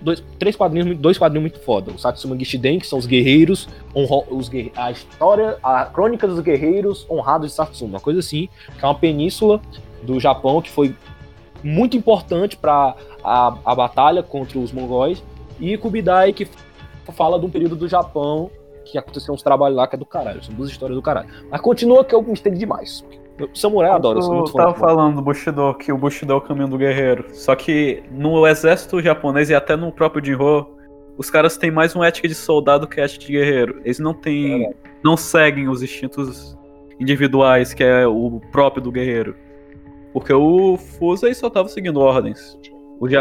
dois, três quadrinhos, dois quadrinhos muito foda. O Satsuma Gishiden, que são os guerreiros, honro, os guerre- a história, a crônica dos guerreiros honrados de Satsuma, uma coisa assim, que é uma península do Japão que foi muito importante para a, a batalha contra os mongóis e Kubidai, que fala de um período do Japão que aconteceu uns trabalhos lá que é do caralho. São duas histórias do caralho. Mas continua que eu gostei demais. Eu, samurai eu adoro, eu tava falando do Bushido, que o Bushido é o caminho do guerreiro. Só que no exército japonês e até no próprio Jinro, os caras têm mais uma ética de soldado que ética de guerreiro. Eles não têm. É. não seguem os instintos individuais, que é o próprio do guerreiro. Porque o Fusei só tava seguindo ordens.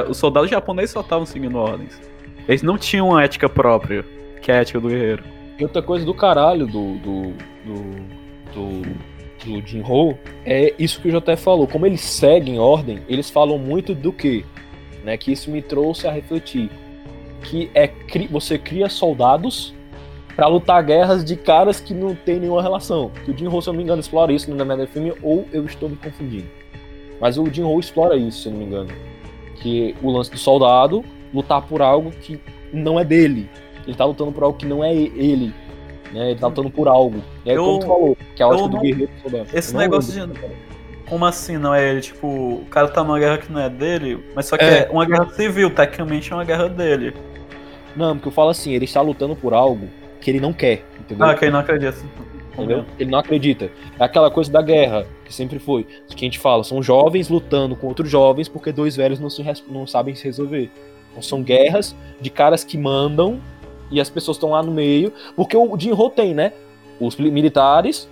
Os soldados japoneses só estavam seguindo ordens. Eles não tinham uma ética própria, que é a ética do guerreiro. E outra coisa do caralho do. do. do. do, do Jinho é isso que o JF falou. Como eles seguem ordem, eles falam muito do que? Né, que isso me trouxe a refletir. Que é cri- você cria soldados pra lutar guerras de caras que não tem nenhuma relação. Que o Jinho, se eu não me engano, explora isso no Demanda Filme, ou eu estou me confundindo. Mas o Jinho explora isso, se eu não me engano. Que o lance do soldado lutar por algo que não é dele. Ele tá lutando por algo que não é ele. Né? Ele tá lutando por algo. E aí, Eu- como tu falou, que é a ótica do não- guerreiro soldado. Esse negócio lembro. de. Como assim não é ele? Tipo, o cara tá numa guerra que não é dele, mas só que É. é, uma guerra civil, tecnicamente é uma guerra dele. Não, porque eu falo assim, ele está lutando por algo que ele não quer, entendeu? Ah, quem não acredita. Entendeu? Ele não acredita. É aquela coisa da guerra, que sempre foi. Que a gente fala, são jovens lutando com outros jovens porque dois velhos não, se não sabem se resolver. Então são guerras de caras que mandam e as pessoas estão lá no meio. Porque o Jinro tem, né? Os militares,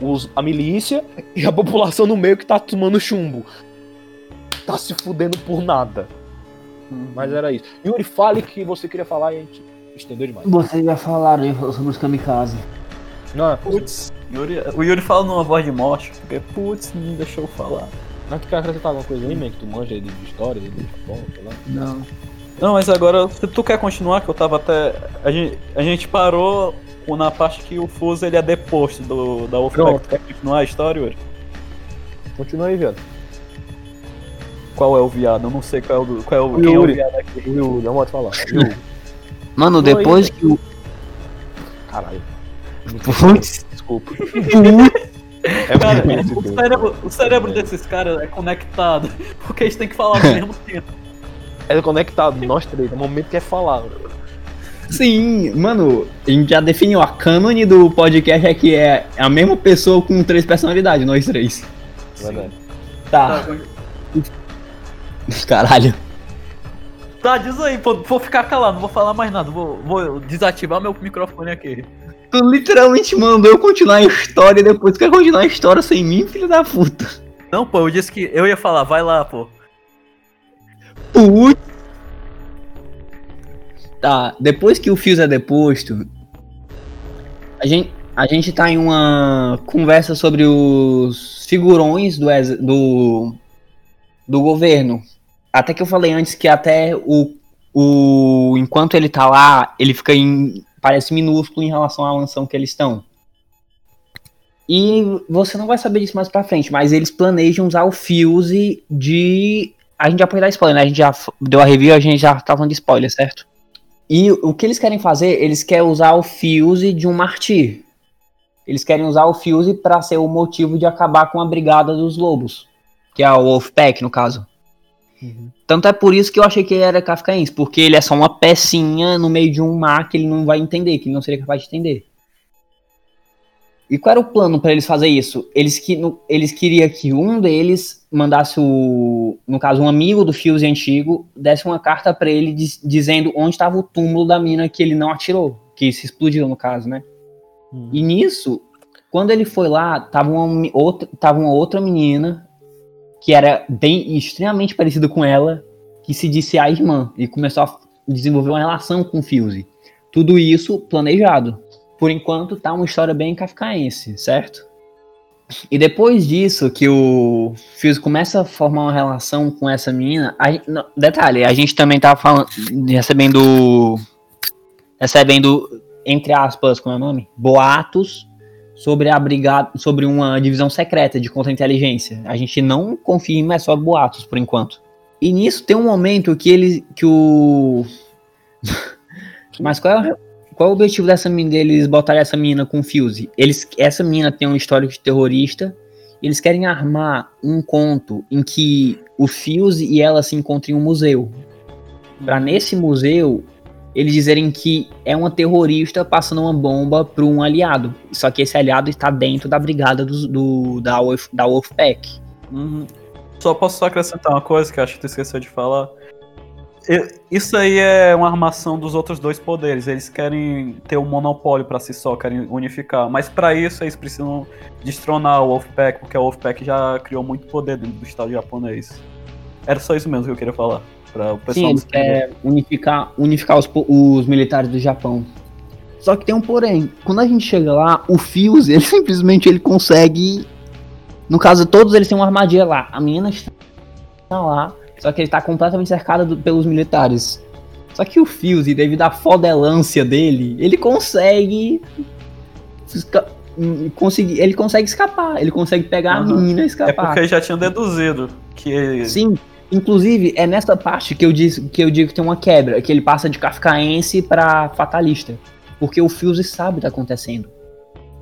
os, a milícia e a população no meio que tá tomando chumbo. Tá se fudendo por nada. Mas era isso. Yuri, fale que você queria falar e a gente estendeu demais. Vocês já falaram aí sobre os kamikaze. Não, Putz, Yuri- o Yuri fala numa voz de morte, porque putz, não deixou eu falar. Não tu quer acrescentar alguma coisa aí, man? Que tu manja aí de de história, de Japão, sei lá. Não. Não, mas agora, se tu quer continuar, que eu tava até. A gente, a gente parou na parte que o Fuso ele é deposto do, da Wolfpack. Tu quer continuar a história, Yuri? Continua aí, viado. Qual é o viado? Eu não sei qual é o, do- qual é o, O quem é o Yuri. viado aqui. Yuri, não pode falar. Yuri. Mano, depois aí, que o. Caralho. Putz, Desculpa. É Cara, o cérebro, o cérebro desses caras é conectado, porque eles têm que falar ao mesmo tempo. É conectado, nós três, no momento que é falar. Sim, mano, a gente já definiu. A cânone do podcast é que é a mesma pessoa com três personalidades, nós três. Verdade. Tá. Caralho. Tá, diz aí, pô, vou ficar calado, não vou falar mais nada, vou, vou desativar meu microfone aqui. Tu literalmente mandou eu continuar a história e depois quer continuar a história sem mim, filho da puta. Não, pô, eu disse que eu ia falar, vai lá, pô. Putz. Tá, depois que o Fios é deposto, a gente, a gente tá em uma conversa sobre os figurões do, do, do governo. Até que eu falei antes que até o, o. Enquanto ele tá lá, ele fica em. Parece minúsculo em relação à mansão que eles estão. E você não vai saber disso mais pra frente, mas eles planejam usar o Fuse de a gente já pode dar spoiler, né? A gente já deu a review, a gente já tá falando de spoiler, certo? E o que eles querem fazer, eles querem usar o Fuse de um martir. Eles querem usar o Fuse pra ser o motivo de acabar com a brigada dos lobos. Que é o Wolfpack, no caso. Tanto é por isso que eu achei que ele era kafkaense, porque ele é só uma pecinha no meio de um mar que ele não vai entender, que ele não seria capaz de entender. E qual era o plano para eles fazer isso? Eles, que, no- eles queriam que um deles mandasse o, no caso, um amigo do Fuse antigo, desse uma carta para ele diz- dizendo onde estava o túmulo da mina que ele não atirou, que se explodiu no caso, né? E nisso, quando ele foi lá, tava uma, outra, tava uma outra menina que era bem extremamente parecida com ela, que se disse a irmã e começou a desenvolver uma relação com o Fuse. Tudo isso planejado. Por enquanto tá uma história bem kafkaense, certo? E depois disso, que o Fuse começa a formar uma relação com essa menina. a não, detalhe, a gente também tá falando, recebendo. Recebendo, entre aspas, como é o nome? Boatos sobre a brigada, sobre uma divisão secreta de contra-inteligência. A gente não confirma, é só boatos por enquanto. E nisso tem um momento que ele. que o. Mas qual é, qual é o objetivo dessa menina deles botarem essa menina com Fuse? Eles, essa menina tem um histórico de terrorista. Eles querem armar um conto em que o Fuse e ela se encontram em um museu. Pra nesse museu eles dizerem que é uma terrorista passando uma bomba para um aliado. Só que esse aliado está dentro da brigada do, do da, Wolf, da Wolfpack. Uhum. Só posso só acrescentar uma coisa que acho que tu esqueceu de falar. Isso aí é uma armação dos outros dois poderes. Eles querem ter um monopólio para si só, querem unificar. Mas para isso eles precisam destronar o Wolfpack, porque o Wolfpack já criou muito poder dentro do Estado japonês. Era só isso mesmo que eu queria falar. Pra o pessoal Sim, eles querem unificar, unificar os, os militares do Japão. Só que tem um porém. Quando a gente chega lá, o Fuse, ele simplesmente ele consegue. No caso, todos eles têm uma armadilha lá. A menina está lá, só que ele está completamente cercado do, pelos militares. Só que o Fuse, devido à fodelância dele, ele consegue. Conseguir, ele consegue escapar, ele consegue pegar uhum. a menina e escapar. É porque ele já tinha deduzido que. Sim, Inclusive, é nessa parte que eu, diz, que eu digo que tem uma quebra, que ele passa de kafkaense para fatalista. Porque o Fuse sabe o que tá acontecendo.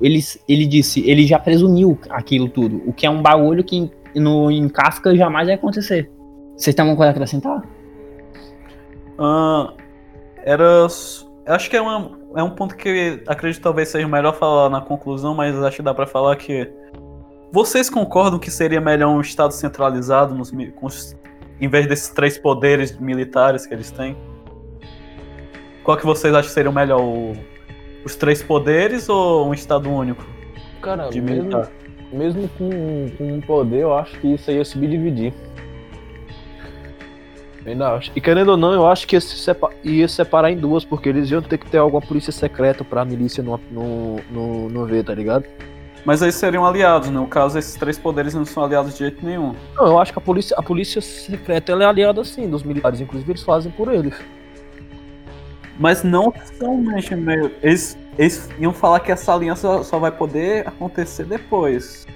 Ele, ele disse, ele já presumiu aquilo tudo. O que é um bagulho que no, em Kafka jamais vai acontecer. Vocês têm alguma coisa a acrescentar? Uh, era. Acho que é, uma, é um ponto que acredito talvez seja melhor falar na conclusão, mas acho que dá para falar que. Vocês concordam que seria melhor um Estado centralizado nos, em vez desses três poderes militares que eles têm? Qual que vocês acham que seria o melhor? O, os três poderes ou um Estado único? Cara, de mesmo, militar? mesmo com, com um poder, eu acho que isso aí ia subdividir. E querendo ou não, eu acho que ia, se separ, ia separar em duas, porque eles iam ter que ter alguma polícia secreta pra milícia não, no, no, no ver, tá ligado? Mas eles seriam aliados, né? No caso, esses três poderes não são aliados de jeito nenhum. Não, eu acho que a polícia, a polícia secreta é aliada sim dos militares, inclusive eles fazem por eles. Mas não oficialmente, meio. Eles, eles iam falar que essa aliança só vai poder acontecer depois.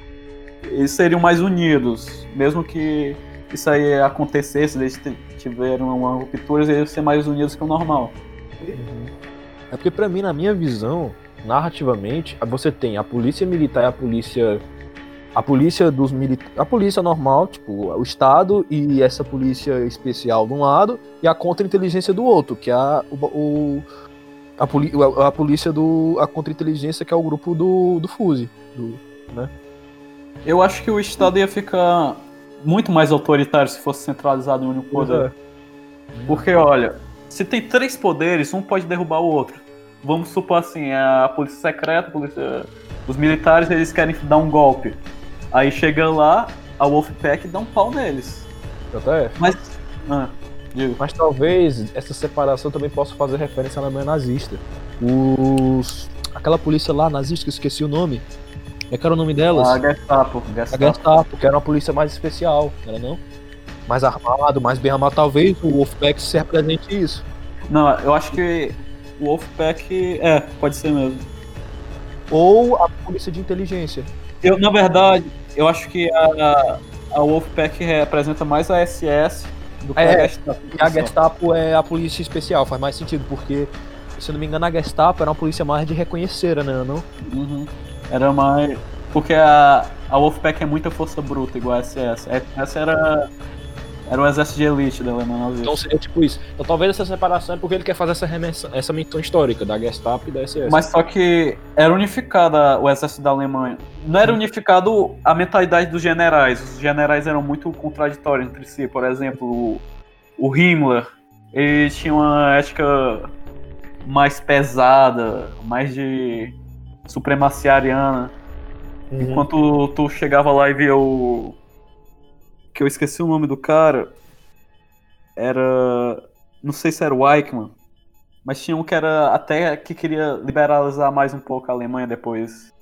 Eles seriam mais unidos. Mesmo que isso aí acontecesse, eles tiveram uma ruptura, eles iam ser mais unidos que o normal. Uhum. É porque pra mim, na minha visão, narrativamente, você tem a polícia militar e a polícia a polícia dos militares, a polícia normal, tipo, o Estado e essa polícia especial de um lado e a contra-inteligência do outro, que é a, o, a, poli, a, a, polícia do a contra-inteligência que é o grupo do do Fuse, do, né? Eu acho que o Estado ia ficar muito mais autoritário se fosse centralizado em um único poder. É. Porque olha, se tem três poderes, um pode derrubar o outro vamos supor assim, a polícia secreta, a polícia, os militares, eles querem dar um golpe. Aí chega lá, a Wolfpack dá um pau neles. Até. Mas. Ah, Mas talvez essa separação também possa fazer referência à Alemanha nazista. Os. Aquela polícia lá nazista, que eu esqueci o nome. É que era o nome delas? A Gestapo. Gestapo. A Gestapo, que era uma polícia mais especial, era não? Mais armado, mais bem armado. Talvez o Wolfpack se represente isso. Não, eu acho que Wolfpack, é, pode ser mesmo. Ou a polícia de inteligência. Eu, na verdade, eu acho que a, a Wolfpack representa mais a SS do que é, a Gestapo. A Gestapo é a polícia especial, faz mais sentido, porque, se não me engano, a Gestapo era uma polícia mais de reconhecer, né, não? Uhum. Era mais... Porque a, a Wolfpack é muita força bruta, igual a SS. Essa era era o exército de elite da Alemanha nazista. Então seria tipo isso. Então talvez essa separação é porque ele quer fazer essa remessa, essa menção histórica da Gestapo e da SS. Mas só que era unificada o exército da Alemanha. Não era unificado a mentalidade dos generais. Os generais eram muito contraditórios entre si. Por exemplo, o, o Himmler, ele tinha uma ética mais pesada, mais de supremacia ariana. Uhum. Enquanto tu chegava lá e via o que eu esqueci o nome do cara. Era. Não sei se era o Eichmann. Mas tinha um que era até que queria liberalizar mais um pouco a Alemanha depois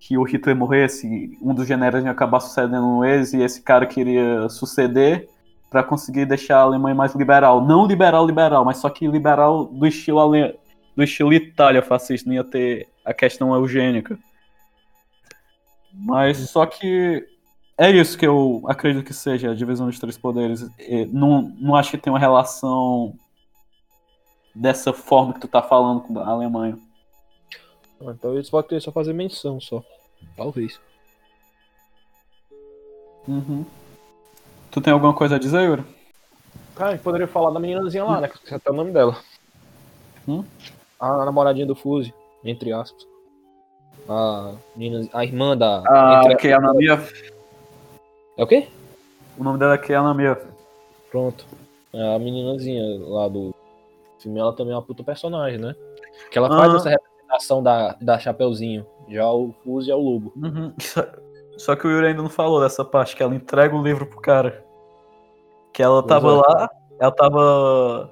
que o Hitler morresse. Um dos generais ia acabar sucedendo eles e esse cara queria suceder para conseguir deixar a Alemanha mais liberal. Não liberal, liberal, mas só que liberal do estilo ale... do estilo Itália fascista, não ia ter a questão eugênica. Mas só que é isso que eu acredito que seja a divisão dos três poderes. Não, não acho que tem uma relação dessa forma que tu tá falando com a Alemanha. Então eles podem só fazer menção só. Talvez. Uhum. Tu tem alguma coisa a dizer, Yuri? Cara, a gente poderia falar da meninazinha lá, né? Que você até o nome dela. Hum? A namoradinha do Fuse, entre aspas. A, menina, a irmã da. Ah, que é a Namia. É o quê? O nome dela aqui é a Namia. Pronto. É a meninazinha lá do filme, ela também é uma puta personagem, né? Que ela faz Aham. essa representação da, da Chapeuzinho. Já o Fuse é o Lobo. Uhum. Só- Só que o Yuri ainda não falou dessa parte, que ela entrega o livro pro cara. Que ela Pois tava é. lá, ela tava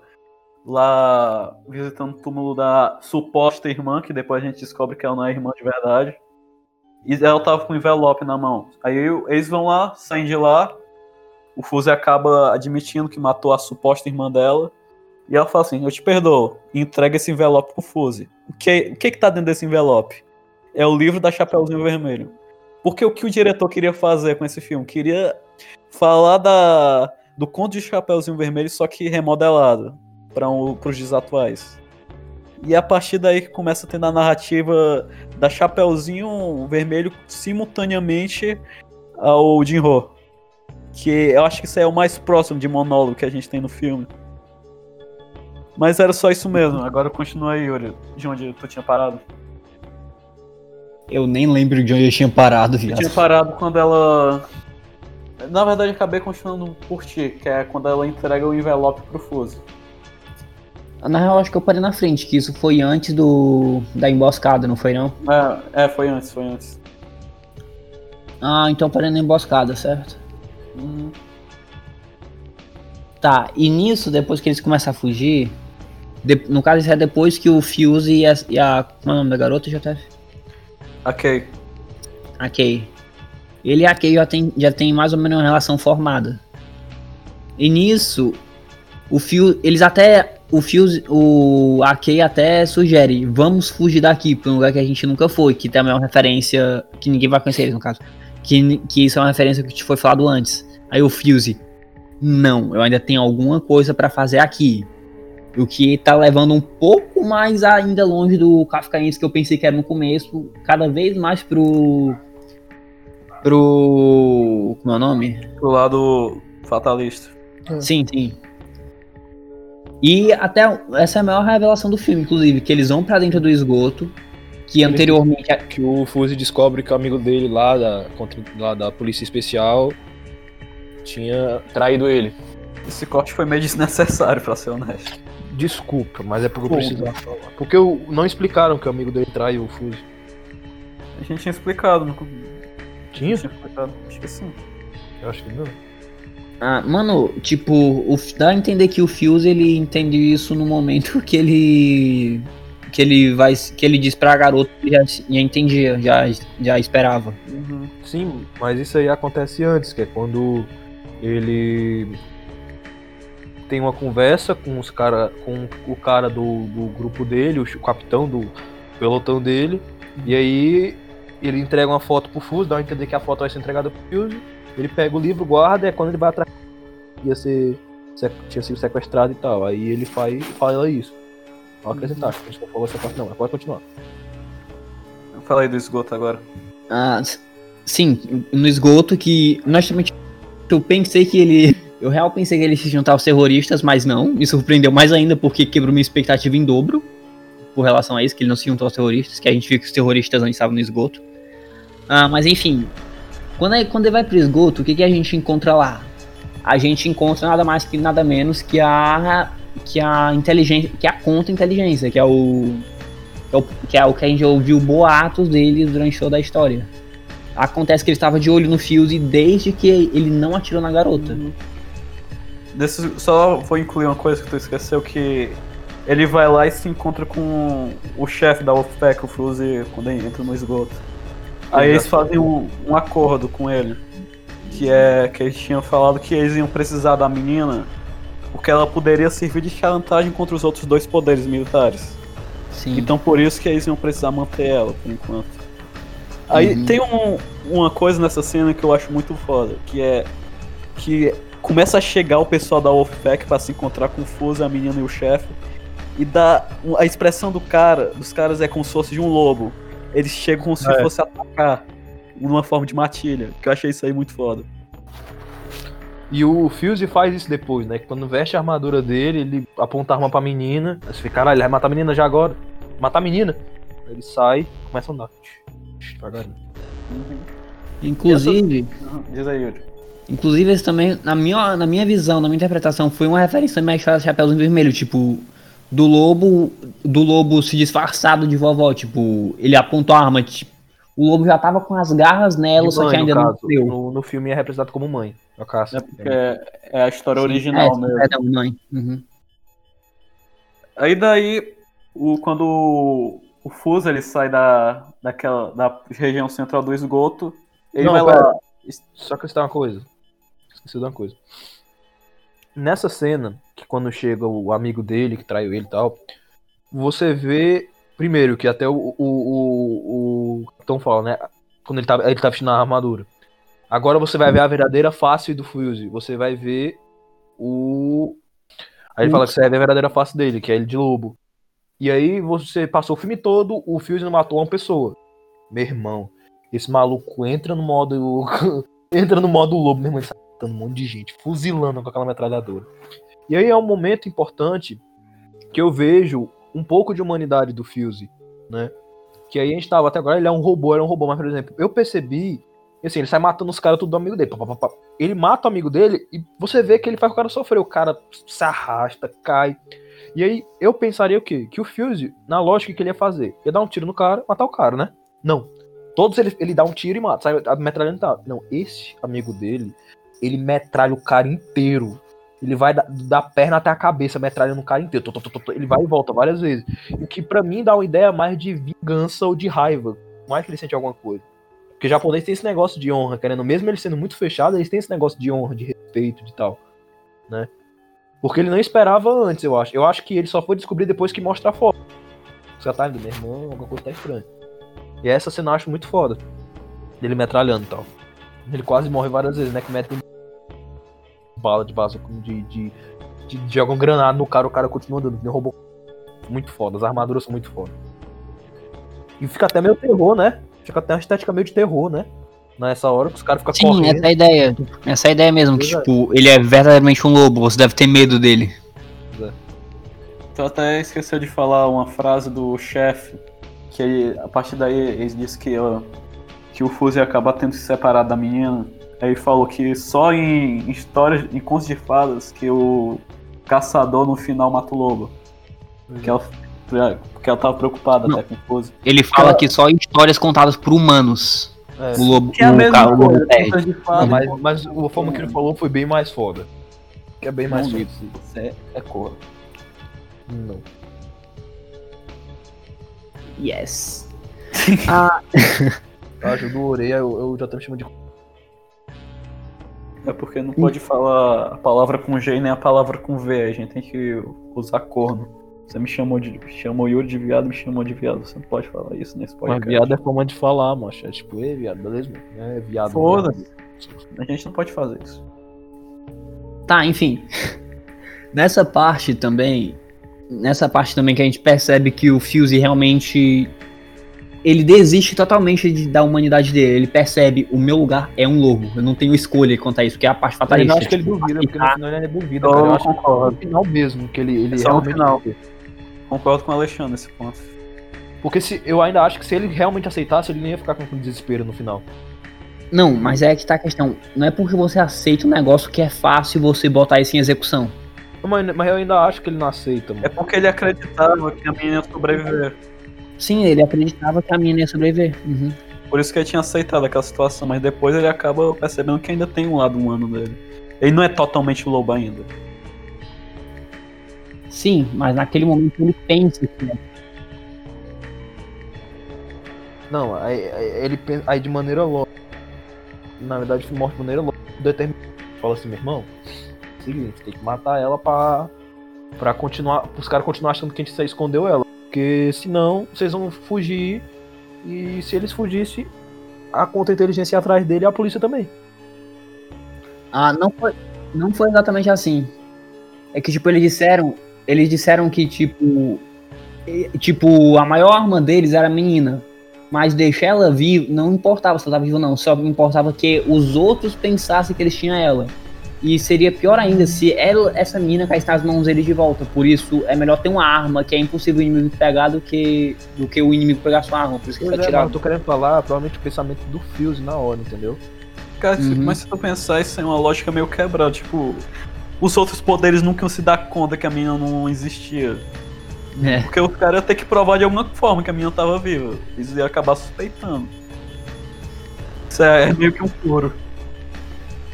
lá visitando o túmulo da suposta irmã, que depois a gente descobre que ela não é irmã de verdade. E ela tava com um envelope na mão. Aí eles vão lá, saem de lá. O Fuse acaba admitindo que matou a suposta irmã dela. E ela fala assim: Eu te perdoo. Entrega esse envelope pro Fuse. O que, o que que tá dentro desse envelope? É o livro da Chapeuzinho Vermelho. Porque o que o diretor queria fazer com esse filme? Queria falar da, do conto de Chapeuzinho Vermelho, só que remodelado para os dias atuais. E é a partir daí que começa a ter a narrativa da Chapeuzinho Vermelho simultaneamente ao Jinro. Que eu acho que isso aí é o mais próximo de monólogo que a gente tem no filme. Mas era só isso mesmo. Agora continua aí, Yuri, de onde tu tinha parado. Eu nem lembro de onde eu tinha parado, Eu viado. tinha parado quando ela. Na verdade, acabei continuando por ti, que é quando ela entrega o envelope pro Fuse. Na real, acho que eu parei na frente, que isso foi antes do da emboscada, não foi não? É, é, foi antes, foi antes. Ah, então parei na emboscada, certo? Uhum. Tá, e nisso, depois que eles começam a fugir, de- no caso isso é depois que o Fuse e a, e a como é o nome da garota, JF? Ok. A Kay. Ele e a Kay já tem, já tem mais ou menos uma relação formada. E nisso, o Fuse, eles até, o Fuse, o a Kay até sugere, vamos fugir daqui para um lugar que a gente nunca foi, que também é uma referência que ninguém vai conhecer eles, no caso. Que, que isso é uma referência que te foi falado antes. Aí o Fuse, não, eu ainda tenho alguma coisa para fazer aqui. O que tá levando um pouco mais ainda longe do Kafkaense que eu pensei que era no começo, cada vez mais pro. pro. como é o nome? Pro lado fatalista. Sim, sim. E até essa é a maior revelação do filme, inclusive, que eles vão pra dentro do esgoto, que anteriormente. Que o Fuse descobre que o amigo dele lá da, lá da Polícia Especial tinha traído ele. Esse corte foi meio desnecessário, pra ser honesto. Desculpa, mas é porque eu precisava falar. Porque eu, não explicaram que o amigo dele traiu o Fuse. A gente tinha explicado, não Tinha? tinha explicado. Acho que sim. Eu acho que não. Ah, mano, tipo, o, dá a entender que o Fuse ele entende isso no momento que ele. que ele vai. que ele diz pra garota que já, já entendia, já, já esperava. Uhum. Sim, mas isso aí acontece antes, que é quando ele tem uma conversa com os cara, com o cara do, do grupo dele, o capitão do pelotão dele, e aí ele entrega uma foto pro Fuse, dá a entender que a foto vai ser entregada pro Fuse, ele pega o livro, guarda, é quando ele vai atrás ia ser tinha sido sequestrado e tal. Aí ele faz, fala isso. Vou acrescentar, acho que não falou essa parte não, mas pode continuar. Fala aí do esgoto agora. Ah, sim, no esgoto que. Honestamente, eu pensei que ele. Eu real pensei que ele se juntar aos terroristas, mas não. Me surpreendeu mais ainda porque quebrou minha expectativa em dobro. Por relação a isso, que ele não se juntou aos terroristas, que a gente viu que os terroristas antes estavam no esgoto. Ah, mas enfim. Quando, aí, quando ele vai pro esgoto, o que, que a gente encontra lá? A gente encontra nada mais que nada menos que a. que a inteligência. que a conta inteligência, que é o que é o- que é o que a gente ouviu boatos deles durante toda a história. Acontece que ele estava de olho no Fuse desde que ele não atirou na garota. Desse, só vou incluir uma coisa que tu esqueceu, que ele vai lá e se encontra com o chefe da Wolfpack, o Fuse, quando entra no esgoto. Aí eles fazem um, um acordo com ele, que é que eles tinham falado que eles iam precisar da menina, porque ela poderia servir de chantagem contra os outros dois poderes militares. Sim. Então por isso que eles iam precisar manter ela, por enquanto. Aí Uhum. tem um- uma coisa nessa cena que eu acho muito foda, que é que começa a chegar o pessoal da Wolfpack pra se encontrar com o Fuso, a menina e o chefe. E dá a expressão do cara, dos caras é como se fosse de um lobo. Eles chegam como se É. fosse atacar numa forma de matilha, que eu achei isso aí muito foda. E o Fuse faz isso depois, né? Que quando veste a armadura dele, ele aponta a arma pra menina. Aí você fica, caralho, ele vai matar a menina já agora. Matar a menina. Aí ele sai começa a andar. Devagarinho. Inclusive, Diz aí, Yuri. inclusive esse também, na minha, na minha visão, na minha interpretação, foi uma referência também à história do Chapeuzinho Vermelho, tipo, do lobo, do lobo se disfarçado de vovó, tipo, ele apontou a arma, tipo, o lobo já tava com as garras nela, De só que mãe, ainda no não deu. No, no filme é representado como mãe. No caso. É porque é, é a história original mesmo. Perdão, mãe. Uhum. Aí daí, o, quando o, o Fuso ele sai da, daquela, da região central do esgoto, ele Não, vai pera. lá. Só que tem uma coisa. Esqueci de uma coisa. Nessa cena, que quando chega o amigo dele, que traiu ele e tal, você vê, primeiro, que até o, o, o, o Capitão fala, né? Quando ele tá, ele tá vestindo a armadura. Agora você vai ver a verdadeira face do Fuse. Você vai ver o. Aí ele fala que você vai ver a verdadeira face dele, que é ele de lobo. E aí você passou o filme todo, o Fuse não matou uma pessoa. Meu irmão, esse maluco entra no modo. entra no modo lobo, meu irmão, ele sai matando um monte de gente, fuzilando com aquela metralhadora. E aí é um momento importante que eu vejo um pouco de humanidade do Fuse, né? Que aí a gente tava até agora, ele é um robô, era um robô, mas por exemplo, eu percebi, assim, ele sai matando os caras tudo do amigo dele. pá, pá, pá. Ele mata o amigo dele e você vê que ele faz o cara sofrer, o cara se arrasta, cai. E aí eu pensaria o quê? Que o Fuse, na lógica que ele ia fazer, ia dar um tiro no cara, matar o cara, né? Não. Todos ele, ele dá um tiro e mata, sai metralhando e. Não, esse amigo dele, ele metralha o cara inteiro. Ele vai da, da perna até a cabeça, metralhando o cara inteiro. Tô, tô, tô. Ele vai e volta várias vezes. O que pra mim dá uma ideia mais de vingança ou de raiva. Mais que ele sente alguma coisa. Porque o japonês tem esse negócio de honra, querendo, mesmo ele sendo muito fechado, eles têm esse negócio de honra, de respeito, de tal, né? Porque ele não esperava antes, eu acho. Eu acho que ele só foi descobrir depois que mostra a foto. Você tá indo, meu irmão, alguma coisa tá estranha. E essa cena eu acho muito foda. Dele metralhando e tal. Ele quase morre várias vezes, né? Que mete bala de base de, de, de, de jogam granada no cara, o cara continua andando. Ele roubou muito foda, as armaduras são muito foda. E fica até meio terror, né? Fica até uma estética meio de terror, né? Nessa hora que os caras ficam Sim, correndo. essa é a ideia. Essa é a ideia mesmo, que é. tipo, ele é verdadeiramente um lobo, você deve ter medo dele. Tu até esqueceu de falar uma frase do chefe, que ele- a partir daí ele disse que, ó, que o Fuso ia acabar tendo se separado da menina. Aí ele falou que só em histórias, em contos de fadas, que o caçador no final mata o lobo. Que ela, porque ela tava preocupada Não. até com o Fuso. Ele fala que só histórias contadas por humanos. É. O lobo, Que é a o, mesma o coisa, fadas. mas, mas a forma que ele falou foi bem mais foda. Que é bem mais Não foda. isso é, é cor. Não. Yes. ah, Eu acho do orelha, eu, eu já tô me chamando de. É porque não pode falar a palavra com G nem a palavra com V, a gente tem que usar corno. Você me chamou de chamou Yuri de viado, me chamou de viado. Você não pode falar isso nesse Mas podcast. viado é forma de falar, macho. É tipo, ei, viado, beleza? É viado. Foda-se. A gente não pode fazer isso. tá, enfim. Nessa parte também, nessa parte também que a gente percebe que o Fuse realmente ele desiste totalmente de- da humanidade dele. Ele percebe o meu lugar é um lobo. Eu não tenho escolha quanto a isso, que é a parte Eu fatalista. não acho que ele duvida, porque no aceitar- final ele duvida, Eu. Eu acho que concordo. no final mesmo, que ele, ele É só no realmente. final. Concordo com o Alexandre nesse ponto. Porque se, eu ainda acho que se ele realmente aceitasse, ele não ia ficar com desespero no final. Não, mas é que tá a questão. Não é porque você aceita um negócio que é fácil você botar isso em execução. Mas, mas eu ainda acho que ele não aceita, mano. É porque ele acreditava que a menina ia sobreviver. Sim, ele acreditava que a menina ia sobreviver. Uhum. Por isso que ele tinha aceitado aquela situação, mas depois ele acaba percebendo que ainda tem um lado humano dele. Ele não é totalmente lobo ainda. Sim, mas naquele momento ele pensa que é. Não, aí, aí ele pensa, aí de maneira lógica. Na verdade, foi morto de maneira lógica. Determin... Fala assim, meu irmão, seguinte, tem que matar ela pra, pra continuar. Os caras continuarem achando que a gente escondeu ela. Porque senão vocês vão fugir. E se eles fugissem, a contra-inteligência ia atrás dele e a polícia também. Ah, não foi, não foi exatamente assim. É que, tipo, eles disseram. Eles disseram que, tipo. Tipo, a maior arma deles era a menina. Mas deixar ela viva, não importava se ela tava viva ou não. Só importava que os outros pensassem que eles tinham ela. E seria pior ainda se ela, essa mina caísse nas mãos dele de volta. Por isso é melhor ter uma arma que é impossível o inimigo pegar do que, do que o inimigo pegar sua arma. Por isso que Pois foi é, eu tô querendo falar provavelmente o pensamento do Fuse na hora, entendeu? Cara, Uhum. mas se tu pensar, isso é uma lógica meio quebrada. Tipo, os outros poderes nunca iam se dar conta que a menina não existia. É. Porque os caras iam ter que provar de alguma forma que a menina tava viva. Eles iam acabar suspeitando. Isso é meio que um furo.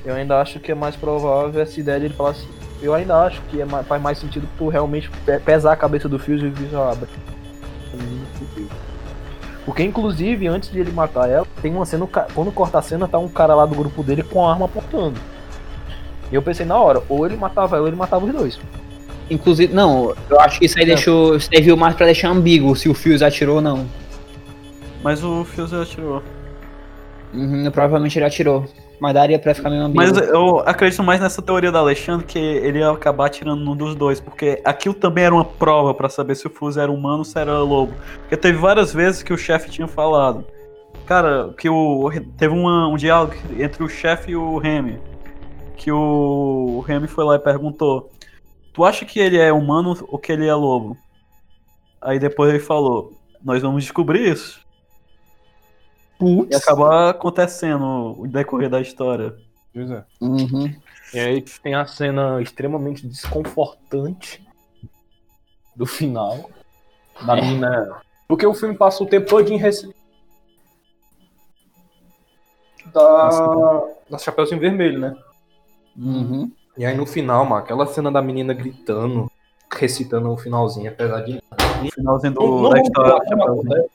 Eu ainda acho que é mais provável essa ideia de ele falar assim. Eu ainda acho que é mais- faz mais sentido por realmente pe- pesar a cabeça do Fuse e o Fuse abre. Porque inclusive, antes de ele matar ela, tem uma cena, quando corta a cena, tá um cara lá do grupo dele com a arma apontando. E eu pensei na hora, ou ele matava ela ou ele matava os dois. Inclusive, não, eu acho que isso aí É. deixou. Serviu mais pra deixar ambíguo se o Fuse atirou ou não. Mas o Fuse atirou. Uhum, provavelmente ele atirou. Mas daria pra ficar ambíguo. Mas eu acredito mais nessa teoria da Alexandre que ele ia acabar atirando num dos dois, porque aquilo também era uma prova pra saber se o Fuse era humano ou se era lobo. Porque teve várias vezes que o chefe tinha falado. Cara, que o. Teve uma- um diálogo entre o chefe e o Remy. Que o, o Remy foi lá e perguntou: Tu acha que ele é humano ou que ele é lobo? Aí depois ele falou: Nós vamos descobrir isso. Putz. E acabar acontecendo o decorrer da história. Pois é. Uhum. E aí tem a cena extremamente desconfortante do final. Da É. menina. Porque o filme passa o tempo todo em rece... da. Da Chapeuzinho Vermelho, né? Uhum. E aí no final, mano, aquela cena da menina gritando, recitando o finalzinho, apesar de. No finalzinho do, Não, não da história. mano? Por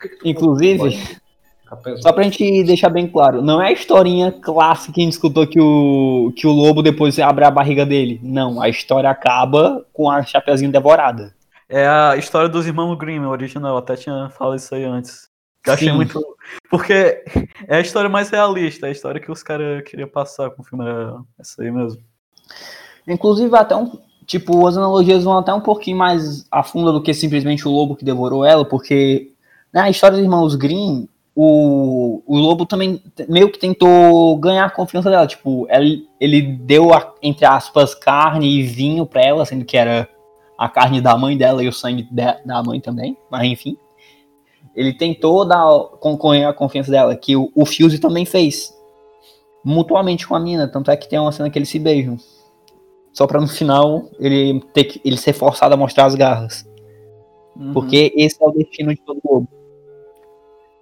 que Inclusive? Só pra gente deixar bem claro, não é a historinha clássica que a gente escutou que o, que o lobo depois abre a barriga dele. Não, a história acaba com a Chapeuzinho devorada. É a história dos irmãos Grimm, original. Eu até tinha falado isso aí antes. Eu achei Sim. muito. Porque é a história mais realista, é a história que os caras queriam passar com o filme. Era essa aí mesmo. Inclusive, até um. Tipo, as analogias vão até um pouquinho mais a fundo do que simplesmente o lobo que devorou ela, porque na história dos irmãos Grimm, o, o lobo também meio que tentou ganhar a confiança dela. Tipo, ele, ele deu, a- entre aspas, carne e vinho pra ela, sendo que era a carne da mãe dela e o sangue de- da mãe também, mas enfim. Ele tentou dar, concorrer a confiança dela, que o, o Fuse também fez. Mutuamente com a mina, tanto é que tem uma cena que eles se beijam. Só pra no final ele ter que, ele ser forçado a mostrar as garras. Uhum. Porque esse é o destino de todo lobo.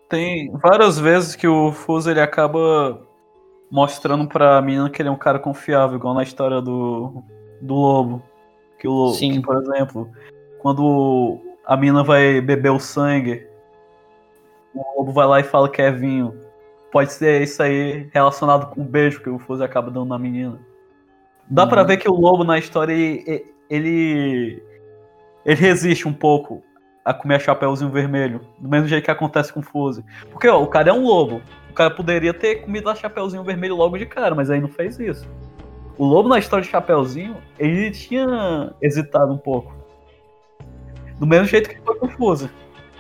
Tem várias vezes que o Fuso ele acaba mostrando pra menina que ele é um cara confiável, igual na história do, do lobo. Que o lobo, Sim. que, por exemplo, quando a menina vai beber o sangue, o lobo vai lá e fala que é vinho. Pode ser isso aí relacionado com o beijo que o Fuso acaba dando na menina. Dá pra Uhum. ver que o lobo na história ele, ele ele resiste um pouco a comer chapéuzinho vermelho, do mesmo jeito que acontece com o Fuse. Porque ó, o cara é um lobo. O cara poderia ter comido a chapéuzinho vermelho logo de cara, mas aí não fez isso. O lobo na história de Chapeuzinho, ele tinha hesitado um pouco. Do mesmo jeito que foi com o Fuse.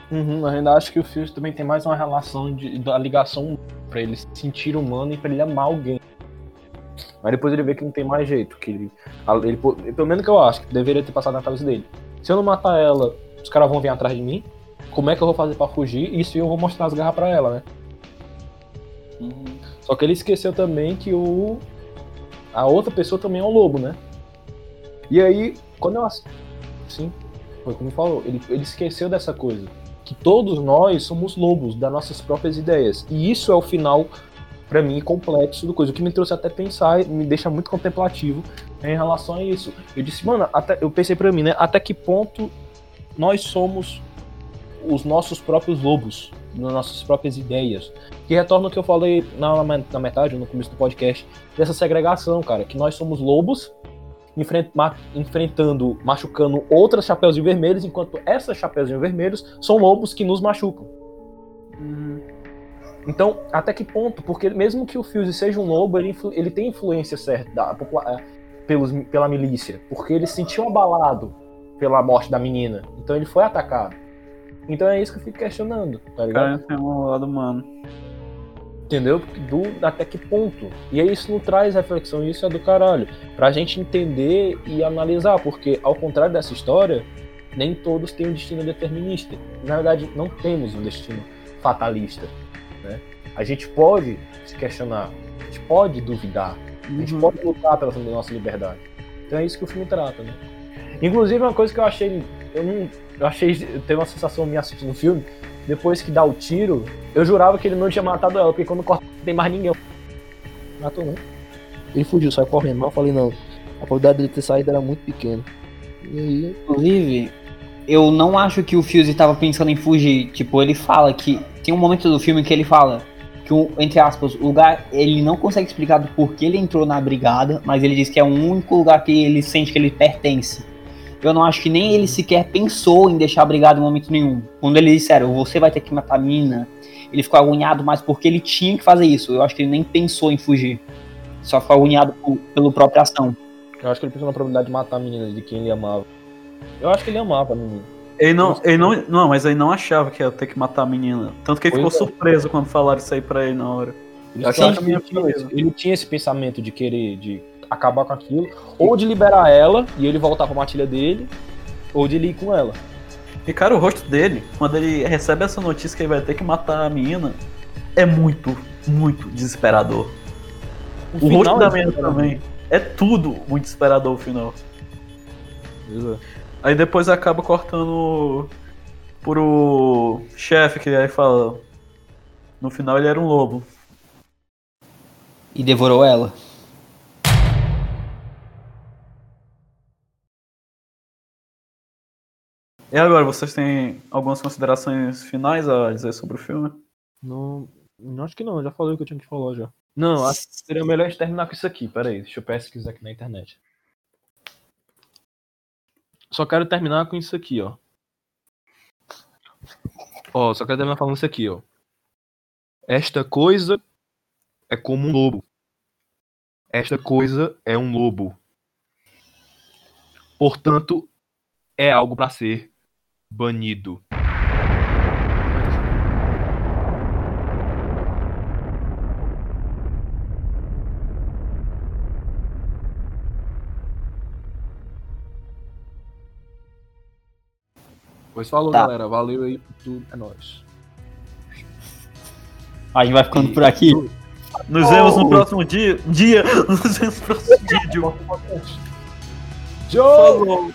Uhum, eu ainda acho que o Fuse também tem mais uma relação de, da ligação pra ele se sentir humano e pra ele amar alguém. Mas depois ele vê que não tem mais jeito, que ele, ele pelo menos que eu acho, que deveria ter passado na cabeça dele. Se eu não matar ela, os caras vão vir atrás de mim. Como é que eu vou fazer pra fugir? Isso eu vou mostrar as garras pra ela, né? Só que ele esqueceu também que o a outra pessoa também é um lobo, né? E aí, quando eu sim, foi como falou, ele, ele esqueceu dessa coisa, que todos nós somos lobos das nossas próprias ideias. E isso é o final pra mim complexo do coisa, o que me trouxe até pensar, e me deixa muito contemplativo em relação a isso. Eu disse, mano, até eu pensei pra mim, né, até que ponto nós somos os nossos próprios lobos, nas nossas próprias ideias. Que retorna o que eu falei na, na metade, no começo do podcast, dessa segregação, cara, que nós somos lobos enfren- ma- enfrentando, machucando outras chapéuzinhos vermelhos, enquanto essas chapéuzinhos vermelhos são lobos que nos machucam. Então, até que ponto? Porque mesmo que o Fuse seja um lobo, ele, ele tem influência certa da, eh, pelos, pela milícia, porque ele se sentiu abalado pela morte da menina, então ele foi atacado. Então é isso que eu fico questionando, tá ligado? cara tem um lado humano. Entendeu? Do, até que ponto. E aí isso não traz reflexão, isso é do caralho. Pra gente entender e analisar, porque ao contrário dessa história, nem todos têm um destino determinista. Na verdade, não temos um destino fatalista. Né? A gente pode se questionar, a gente pode duvidar, a gente Uhum. pode lutar pela nossa liberdade. Então é isso que o filme trata, né? Inclusive, uma coisa que eu achei. Eu, não, eu achei. Eu tenho uma sensação minha assistindo o filme. Depois que dá o tiro, eu jurava que ele não tinha matado ela, porque quando corta não tem mais ninguém. Matou não. Ele fugiu, saiu correndo. Mas eu falei, não. A probabilidade dele ter saído era muito pequena. E aí. Inclusive, eu não acho que o Fuse tava pensando em fugir. Tipo, ele fala que. Tem um momento do filme que ele fala que, entre aspas, o lugar. Ele não consegue explicar do porquê ele entrou na brigada, mas ele diz que é o único lugar que ele sente que ele pertence. Eu não acho que nem ele sequer pensou em deixar a brigada em momento nenhum. Quando eles disseram, você vai ter que matar a mina, ele ficou agoniado, mas porque ele tinha que fazer isso. Eu acho que ele nem pensou em fugir. Só ficou agoniado por, pela própria ação. Eu acho que ele pensou na probabilidade de matar a menina de quem ele amava. Eu acho que ele amava a menina. Ele não, ele não, não, mas ele não achava que ia ter que matar a menina. Tanto que ele Pois ficou é. surpreso quando falaram isso aí pra ele na hora. Ele, Eu achava tinha, que a menina ele, tinha, ele tinha esse pensamento de querer de acabar com aquilo, ou de liberar ela e ele voltar pra matilha dele, ou de ele ir com ela. E cara, o rosto dele, quando ele recebe essa notícia que ele vai ter que matar a menina, é muito, muito desesperador. O, final rosto é da menina desesperador. também. É tudo muito desesperador o final. Exato. Aí depois acaba cortando pro chefe, que aí fala. No final ele era um lobo. E devorou ela. E agora, vocês têm algumas considerações finais a dizer sobre o filme? Não, não acho que não, eu já falei o que eu tinha que falar já. Não, acho que seria melhor a gente terminar com isso aqui. Pera aí, deixa eu pesquisar aqui na internet. Só quero terminar com isso aqui, ó. Ó, só quero terminar falando isso aqui, ó. Esta coisa é como um lobo. Esta coisa é um lobo. Portanto, é algo pra ser banido. Pois falou, Tá. galera. Valeu aí por tudo. É nóis. A gente vai ficando por aqui. Nos vemos no próximo dia. Dia! Nos vemos no próximo dia. Joe! Falou!